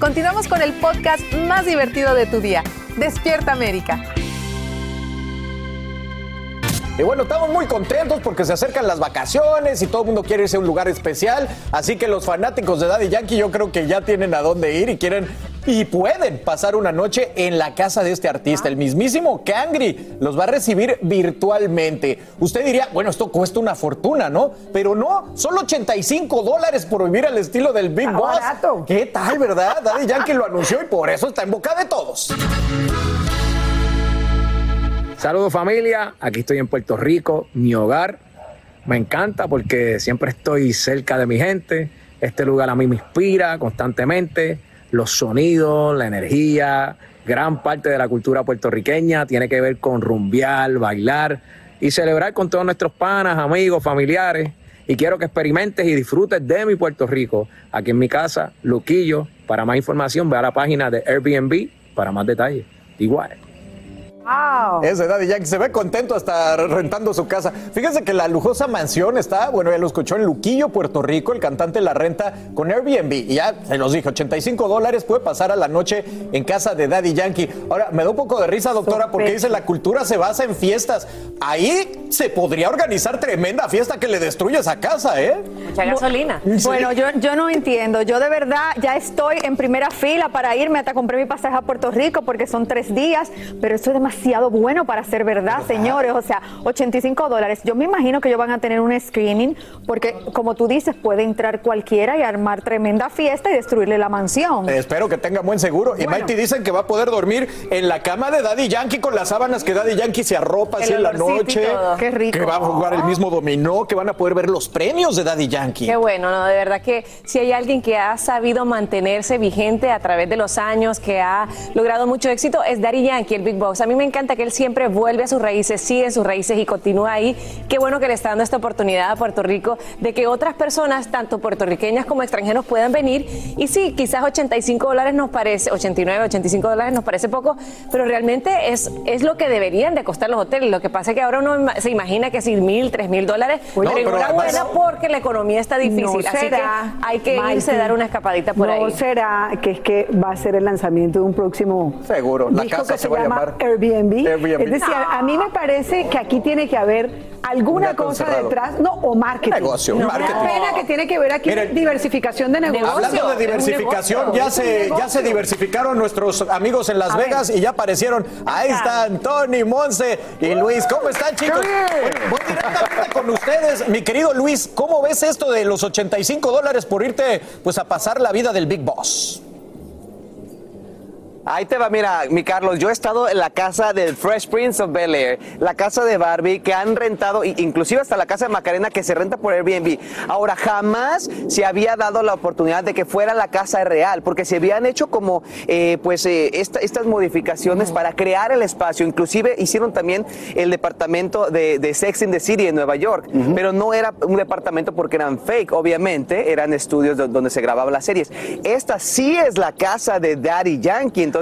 Continuamos con el podcast más divertido de tu día. Despierta América. Y bueno, estamos muy contentos porque se acercan las vacaciones y todo el mundo quiere irse a un lugar especial. Así que los fanáticos de Daddy Yankee yo creo que ya tienen a dónde ir y quieren y pueden pasar una noche en la casa de este artista. El mismísimo Kangri los va a recibir virtualmente. Usted diría, bueno, esto cuesta una fortuna, ¿no? Pero no, solo 85 dólares por vivir al estilo del Big Boss. ¿Qué tal, verdad? Daddy Yankee lo anunció y por eso está en boca de todos. Saludos familia, aquí estoy en Puerto Rico, mi hogar. Me encanta porque siempre estoy cerca de mi gente. Este lugar a mí me inspira constantemente. Los sonidos, la energía, gran parte de la cultura puertorriqueña tiene que ver con rumbear, bailar y celebrar con todos nuestros panas, amigos, familiares. Y quiero que experimentes y disfrutes de mi Puerto Rico. Aquí en mi casa, Luquillo. Para más información, ve a la página de Airbnb para más detalles. Igual. Ese Daddy Yankee se ve contento hasta rentando su casa. Fíjense que la lujosa mansión está, bueno, ya lo escuchó en Luquillo, Puerto Rico. El cantante la renta con Airbnb. Y ya se los dije, 85 dólares puede pasar a la noche en casa de Daddy Yankee. Ahora, me da un poco de risa, doctora, porque dice la cultura se basa en fiestas. Ahí se podría organizar tremenda fiesta que le destruye esa casa, ¿eh? Mucha gasolina. Sí. Bueno, yo, yo no entiendo. Yo de verdad ya estoy en primera fila para irme. Hasta compré mi pasaje a Puerto Rico porque son tres días. Pero esto es demasiado bueno para ser verdad, señores. O sea, 85 dólares. Yo me imagino que ellos van a tener un screening porque, como tú dices, puede entrar cualquiera y armar tremenda fiesta y destruirle la mansión. Espero que tenga buen seguro. Y Mighty dicen que va a poder dormir en la cama de Daddy Yankee con las sábanas que Daddy Yankee se arropa así en la noche. Qué rico. Que va a jugar el mismo dominó, que van a poder ver los premios de Daddy Yankee. Qué bueno, ¿no? De verdad que si hay alguien que ha sabido mantenerse vigente a través de los años, que ha logrado mucho éxito, es Daddy Yankee, el Big Boss. A mí me encanta que él siempre vuelve a sus raíces, sigue en sus raíces y continúa ahí. Qué bueno que le está dando esta oportunidad a Puerto Rico de que otras personas, tanto puertorriqueñas como extranjeros, puedan venir. Y sí, quizás 85 dólares nos parece, 89, 85 dólares nos parece poco, pero realmente es, es lo que deberían de costar los hoteles. Lo que pasa es que ahora uno se imagina que si mil, tres mil dólares, Oye, pero pero enhorabuena además- porque la economía está difícil. No así que será, hay que irse a dar una escapadita por no ahí. será que es que va a ser el lanzamiento de un próximo Seguro, la disco casa que se se, va a llama llamar Airbnb. Airbnb. Es decir, a mí me parece que aquí tiene que haber alguna cosa detrás, no, o marketing. Negocio, no, marketing. Da pena que tiene que ver aquí Miren, diversificación de negocios. Hablando de diversificación, ya se, ya se diversificaron nuestros amigos en Las A ver. Vegas y ya aparecieron. Ahí están Tony, Monse y Luis. ¿Cómo están, chicos? Bueno, voy directamente con ustedes. Mi querido Luis, ¿cómo ves esto de los 85 dólares por irte pues, a pasar la vida del Big Boss? Ahí te va, mira, mi Carlos, yo he estado en la casa del Fresh Prince of Bel Air, la casa de Barbie que han rentado, inclusive hasta la casa de Macarena que se renta por Airbnb. Ahora, jamás se había dado la oportunidad de que fuera la casa real, porque se habían hecho como, eh, pues, eh, esta- estas modificaciones para crear el espacio. Inclusive hicieron también el departamento de, de Sex in the City en Nueva York, pero no era un departamento porque eran fake, obviamente, eran estudios do- donde se grababan las series. Esta sí es la casa de Daddy Yankee, entonces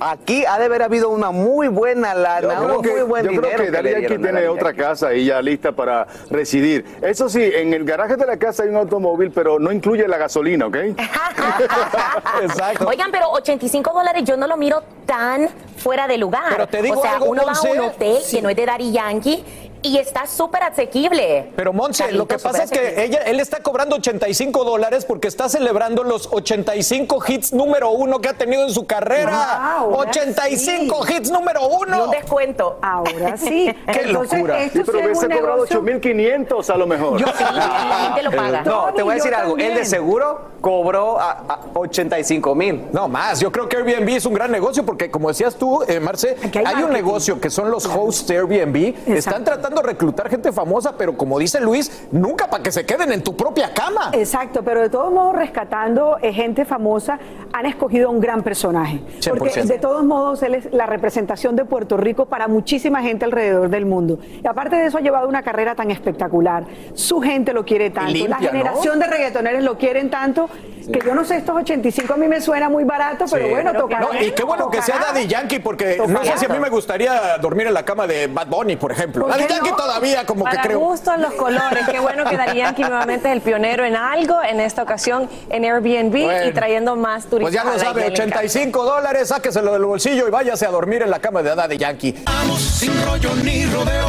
aquí ha de haber habido una muy buena lana, Yo creo un que, muy buen yo creo que Daddy le Yankee dieron a tiene Daddy otra Yankee. casa ahí ya lista para residir. Eso sí, en el garaje de la casa hay un automóvil, pero no incluye la gasolina, ¿ok? Exacto. Oigan, pero 85 dólares yo no lo miro tan fuera de lugar. Pero te digo o sea, algo, uno va a un hotel Sí. que no es de Daddy Yankee y está súper asequible. Pero Monse, lo que pasa es que ella, él está cobrando 85 dólares porque está celebrando los 85 hits número uno que ha tenido en su carrera. Wow, ahora 85 sí. hits número uno. un descuento. Ahora sí. Qué Entonces, locura. esto Sí, pero hubiese cobrado negocio. 8.500 a lo mejor. Yo sí, la gente lo paga. No, te voy a decir algo. Él de también. seguro cobró a, a 85 mil. No más, yo creo que Airbnb es un gran negocio porque como decías tú, eh, Marce, hay, hay un negocio que son los hosts de Airbnb. Están tratando reclutar gente famosa, pero como dice Luis, nunca para que se queden en tu propia cama. Exacto, pero de todos modos, rescatando eh, gente famosa, han escogido a un gran personaje. Porque 100%. de todos modos, él es la representación de Puerto Rico para muchísima gente alrededor del mundo. Y aparte de eso, ha llevado una carrera tan espectacular. Su gente lo quiere tanto. limpia, la generación de reggaetoneros lo quieren tanto que yo no sé, estos 85 a mí me suena muy barato, pero Sí. bueno, No, tocará. y qué bueno que sea. Daddy Yankee, porque no sé si a mí me gustaría dormir en la cama de Bad Bunny, por ejemplo. ¿Por Daddy Yankee no? todavía como Para que creo. gustos los colores. Qué bueno que Daddy Yankee nuevamente es el pionero en algo, en esta ocasión en Airbnb Bueno. y trayendo más Pues turistas. ya lo sabe, isla. Le encanta. 85 dólares, sáqueselo del bolsillo y váyase a dormir en la cama de Daddy Yankee. Vamos sin rollo ni rodeo.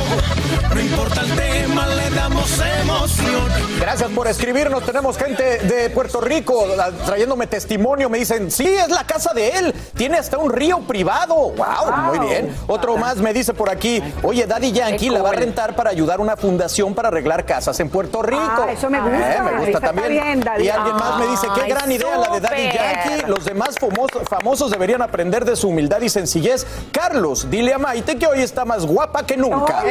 No importa el tema, le damos emoción. Gracias por escribirnos. Tenemos gente de Puerto Rico la- trayéndome testimonio. Me dicen, sí, es la casa de él. Tiene hasta un río privado. Wow, muy bien. Otro más me dice por aquí, oye, Daddy Yankee la va a rentar para ayudar a una fundación para arreglar casas en Puerto Rico. Ah, eso me gusta. Eh, me gusta Esa está también. bien, y alguien más me dice, qué Ay, gran idea la de Daddy. Yankee. Los demás famosos, famosos deberían aprender de su humildad y sencillez. Carlos, dile a Maite que hoy está más guapa que nunca.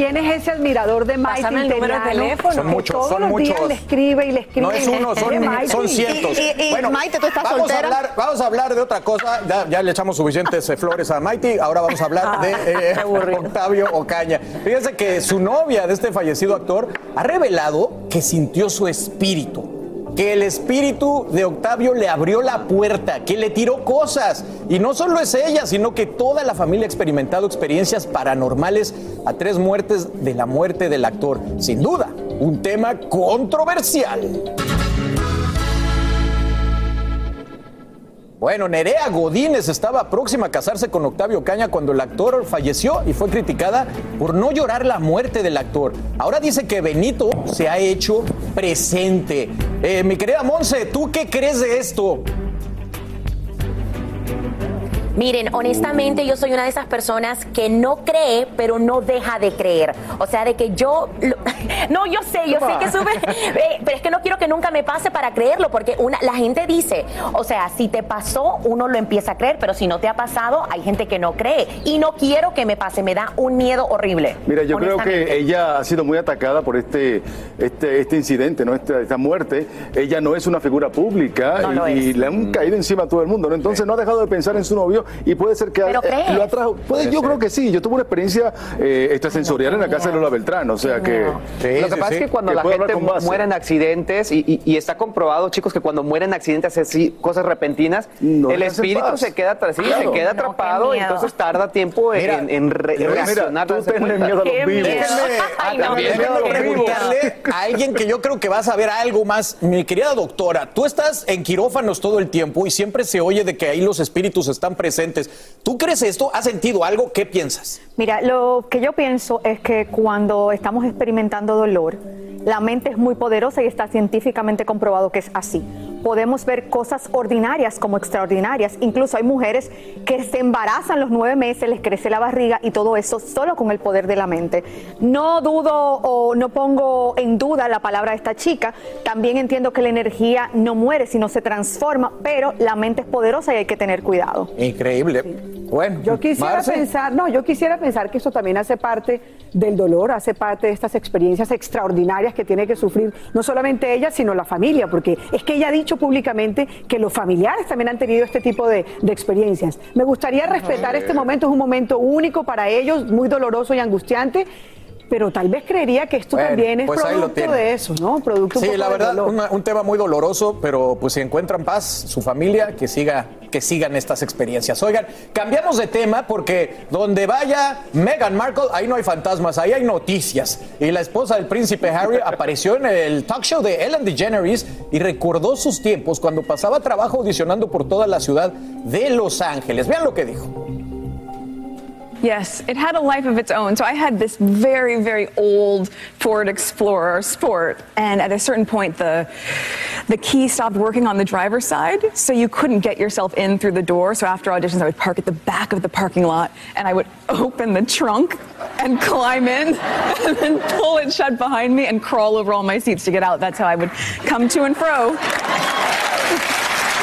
¿Quién es ese admirador de Maite Pásame el número de teléfono. Son muchos, todos son los días muchos. le escribe y le escribe. No es uno, Oye, son, cientos. Y- y- y, Maite, ¿tú estás vamos soltera? A hablar, vamos a hablar de otra cosa. Ya, ya le echamos suficientes eh, flores a Maite. Ahora vamos a hablar de eh, Octavio Ocaña. Fíjense que su novia de este fallecido actor ha revelado que sintió su espíritu. Que el espíritu de Octavio le abrió la puerta, que le tiró cosas. Y no solo es ella, sino que toda la familia ha experimentado experiencias paranormales a tres muertes de la muerte del actor. Sin duda, un tema controversial. Bueno, Nerea Godínez estaba próxima a casarse con Octavio Caña cuando el actor falleció y fue criticada por no llorar la muerte del actor. Ahora dice que Benito se ha hecho presente. Eh, mi querida Monse, ¿tú qué crees de esto? Miren, honestamente yo soy una de esas personas que no cree, pero no deja de creer. O sea, de que yo... lo- no, yo sé, yo sé que súper... eh, pero es que no quiero que nunca me pase para creerlo, porque una, la gente dice, o sea, si te pasó, uno lo empieza a creer, pero si no te ha pasado, hay gente que no cree. Y no quiero que me pase, me da un miedo horrible. Mira, yo creo que ella ha sido muy atacada por este, este, este incidente, ¿no? esta, esta muerte. Ella no es una figura pública No y, le han caído encima a todo el mundo, ¿no? Entonces no ha dejado de pensar en su novio y puede ser que Pero eh, crees. lo atrajo. Puede, yo creo que sí. Yo tuve una experiencia eh, extrasensorial en la casa de Lola Beltrán, o sea que. Lo que pasa es que cuando la gente muere en accidentes, y, y- y está comprobado, chicos, que cuando mueren en accidentes así, cosas repentinas, No el espíritu se queda sí, Claro. se queda No, atrapado y entonces tarda tiempo en, Mira, en- en re- mira, reaccionar. tú cuenta. miedo a los vivos. Ay, no, preguntarle a alguien que yo creo que va a saber algo más. Mi querida doctora, tú estás en quirófanos todo el tiempo y siempre se oye de que ahí los espíritus están presentes. ¿Tú crees esto? ¿Has sentido algo? ¿Qué piensas? Mira, lo que yo pienso es que cuando estamos experimentando dolor, la mente es muy poderosa y está científicamente comprobado que es así. podemos ver cosas ordinarias como extraordinarias. Incluso hay mujeres que se embarazan los nueve meses, les crece la barriga y todo eso solo con el poder de la mente. No dudo o no pongo en duda la palabra de esta chica. También entiendo que la energía no muere, sino se transforma, pero la mente es poderosa y hay que tener cuidado. Increíble. Bueno, Yo quisiera Marce. pensar, no, yo quisiera pensar que eso también hace parte del dolor, hace parte de estas experiencias extraordinarias que tiene que sufrir no solamente ella, sino la familia, porque es que ella ha dicho públicamente que los familiares también han tenido este tipo de, de experiencias. Me gustaría respetar este momento, es un momento único para ellos, muy doloroso y angustiante. Pero tal vez creería que esto Bueno, también es pues producto de eso, ¿no? Producto Sí, la verdad, una- un tema muy doloroso, pero pues si encuentran paz, su familia, que siga, que sigan estas experiencias. Oigan, cambiamos de tema porque donde vaya Meghan Markle, ahí no hay fantasmas, ahí hay noticias. Y la esposa del príncipe Harry apareció en el talk show de Ellen DeGeneres y recordó sus tiempos cuando pasaba trabajo audicionando por toda la ciudad de Los Ángeles. Vean lo que dijo. Yes, it had a life of its own. So I had this very, very old Ford Explorer Sport, and at a certain point, the the key stopped working on the driver's side, so you couldn't get yourself in through the door. So after auditions, I would park at the back of the parking lot, and I would open the trunk and climb in, and then pull it shut behind me and crawl over all my seats to get out. That's how I would come to and fro.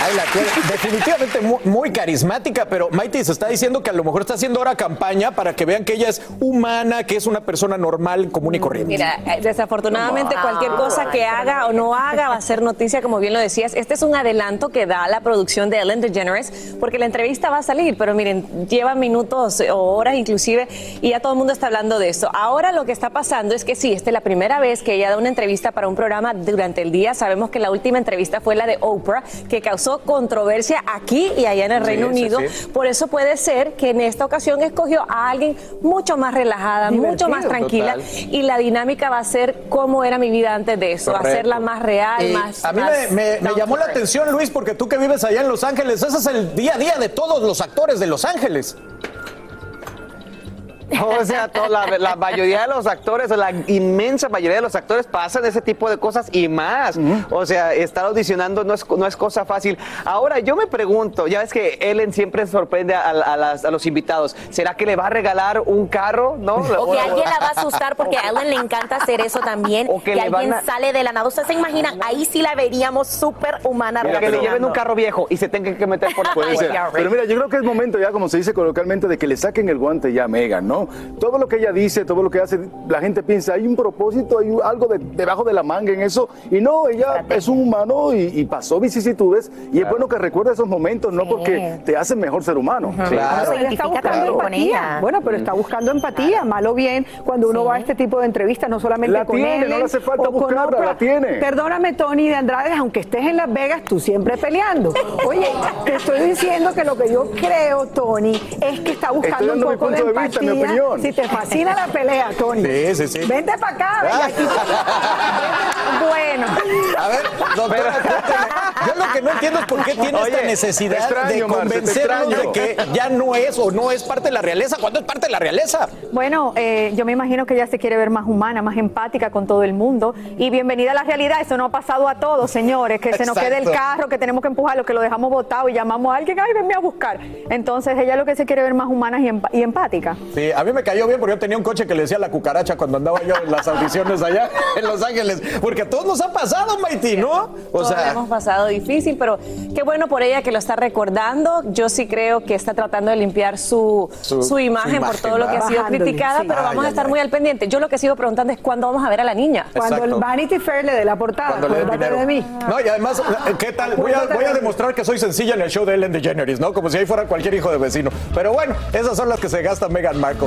Ahí la tiene. Definitivamente mu- muy, carismática, pero Maite se está diciendo que a lo mejor está haciendo ahora campaña para que vean que ella es humana, que es una persona normal, común y corriente. Mira, eh, desafortunadamente cualquier cosa que haga o no haga va a ser noticia, como bien lo decías. Este es un adelanto que da la producción de Ellen DeGeneres, porque la entrevista va a salir, pero miren, lleva minutos o horas inclusive y ya todo el mundo está hablando de eso. Ahora lo que está pasando es que sí, esta es la primera vez que ella da una entrevista para un programa durante el día. Sabemos que la última entrevista fue la de Oprah, que causó controversia aquí y allá en el Reino sí, Unido. sí. Por eso puede ser que en esta ocasión escogió a alguien mucho más relajada, mucho más tranquila Total. y la dinámica va a ser cómo era mi vida antes de eso, Correcto. hacerla más real, Y más... a mí más me, me- me down llamó la atención, Luis, porque tú que vives allá en Los Ángeles, ese es el día a día de todos los actores de Los Ángeles. O sea, to- la, la mayoría de los actores, la inmensa mayoría de los actores pasan ese tipo de cosas y más. O sea, estar audicionando no es, no es cosa fácil. Ahora, yo me pregunto, ya ves que Ellen siempre sorprende a, a las- a los invitados. ¿Será que le va a regalar un carro? ¿No? O que alguien la va a asustar porque a Ellen le encanta hacer eso también. O que alguien a- sale de la nada. ¿Ustedes se imaginan? Ahí sí la veríamos súper humana. O que le lleven un carro viejo y se tengan que meter por la Puede ser. puerta. Pero mira, yo creo que es momento ya, como se dice coloquialmente, de que le saquen el guante ya a Megan, ¿no? Todo lo que ella dice, todo lo que hace, la gente piensa, hay un propósito, hay algo de- debajo de la manga en eso. Y no, ella es un humano y, y pasó vicisitudes. Y es bueno que recuerde esos momentos, ¿no? Porque te hacen mejor ser humano. Claro. Ella está buscando empatía. Bueno, pero está buscando empatía, mal o bien, cuando uno va a este tipo de entrevistas, no solamente La con tiene, Ellen no le hace falta buscarla, Oprah. la tiene. Perdóname, Tony de Andrade, aunque estés en Las Vegas, tú siempre peleando. Oye, te estoy diciendo que lo que yo creo, Tony, es que está buscando Estoy un mi poco de punto de vista, mi empatía. Opinión. Si te fascina la pelea, Tony. Sí, sí, sí. Vente para acá, ven aquí. bueno. A ver, doctora, yo lo que no entiendo es por qué tiene Oye, esta necesidad extraño, de Marce, convencernos de que ya no es o no es parte de la realeza, cuando es parte de la realeza. Bueno, eh, yo me imagino que ella se quiere ver más humana, más empática con todo el mundo. Y bienvenida a la realidad. Eso no ha pasado a todos, señores. Que se nos quede el carro, que tenemos que empujarlo, que lo dejamos botado y llamamos a alguien, ay, venme a buscar. Entonces ella lo que se quiere ver más humana y, empa- y empática. Sí, a mí me cayó bien porque yo tenía un coche que le decía la cucaracha cuando andaba yo en las audiciones allá en Los Ángeles. Porque a todos nos ha pasado, Maiti, ¿no? O Todos sea, hemos pasado difícil, pero qué bueno por ella que lo está recordando. Yo sí creo que está tratando de limpiar su, Su- su, imagen su por todo lo que ha sido Bajándole, criticada, sí. pero Ay, vamos a estar ay. muy al pendiente. Yo lo que sigo preguntando es cuándo vamos a ver a la niña. Cuando el Vanity Fair le dé la portada, cuando le dinero. de mí. No, y además, ¿qué tal? Voy a, voy a demostrar que soy sencilla en el show de Ellen DeGeneres, ¿no? Como si ahí fuera cualquier hijo de vecino. Pero bueno, esas son las que se gasta Meghan Markle.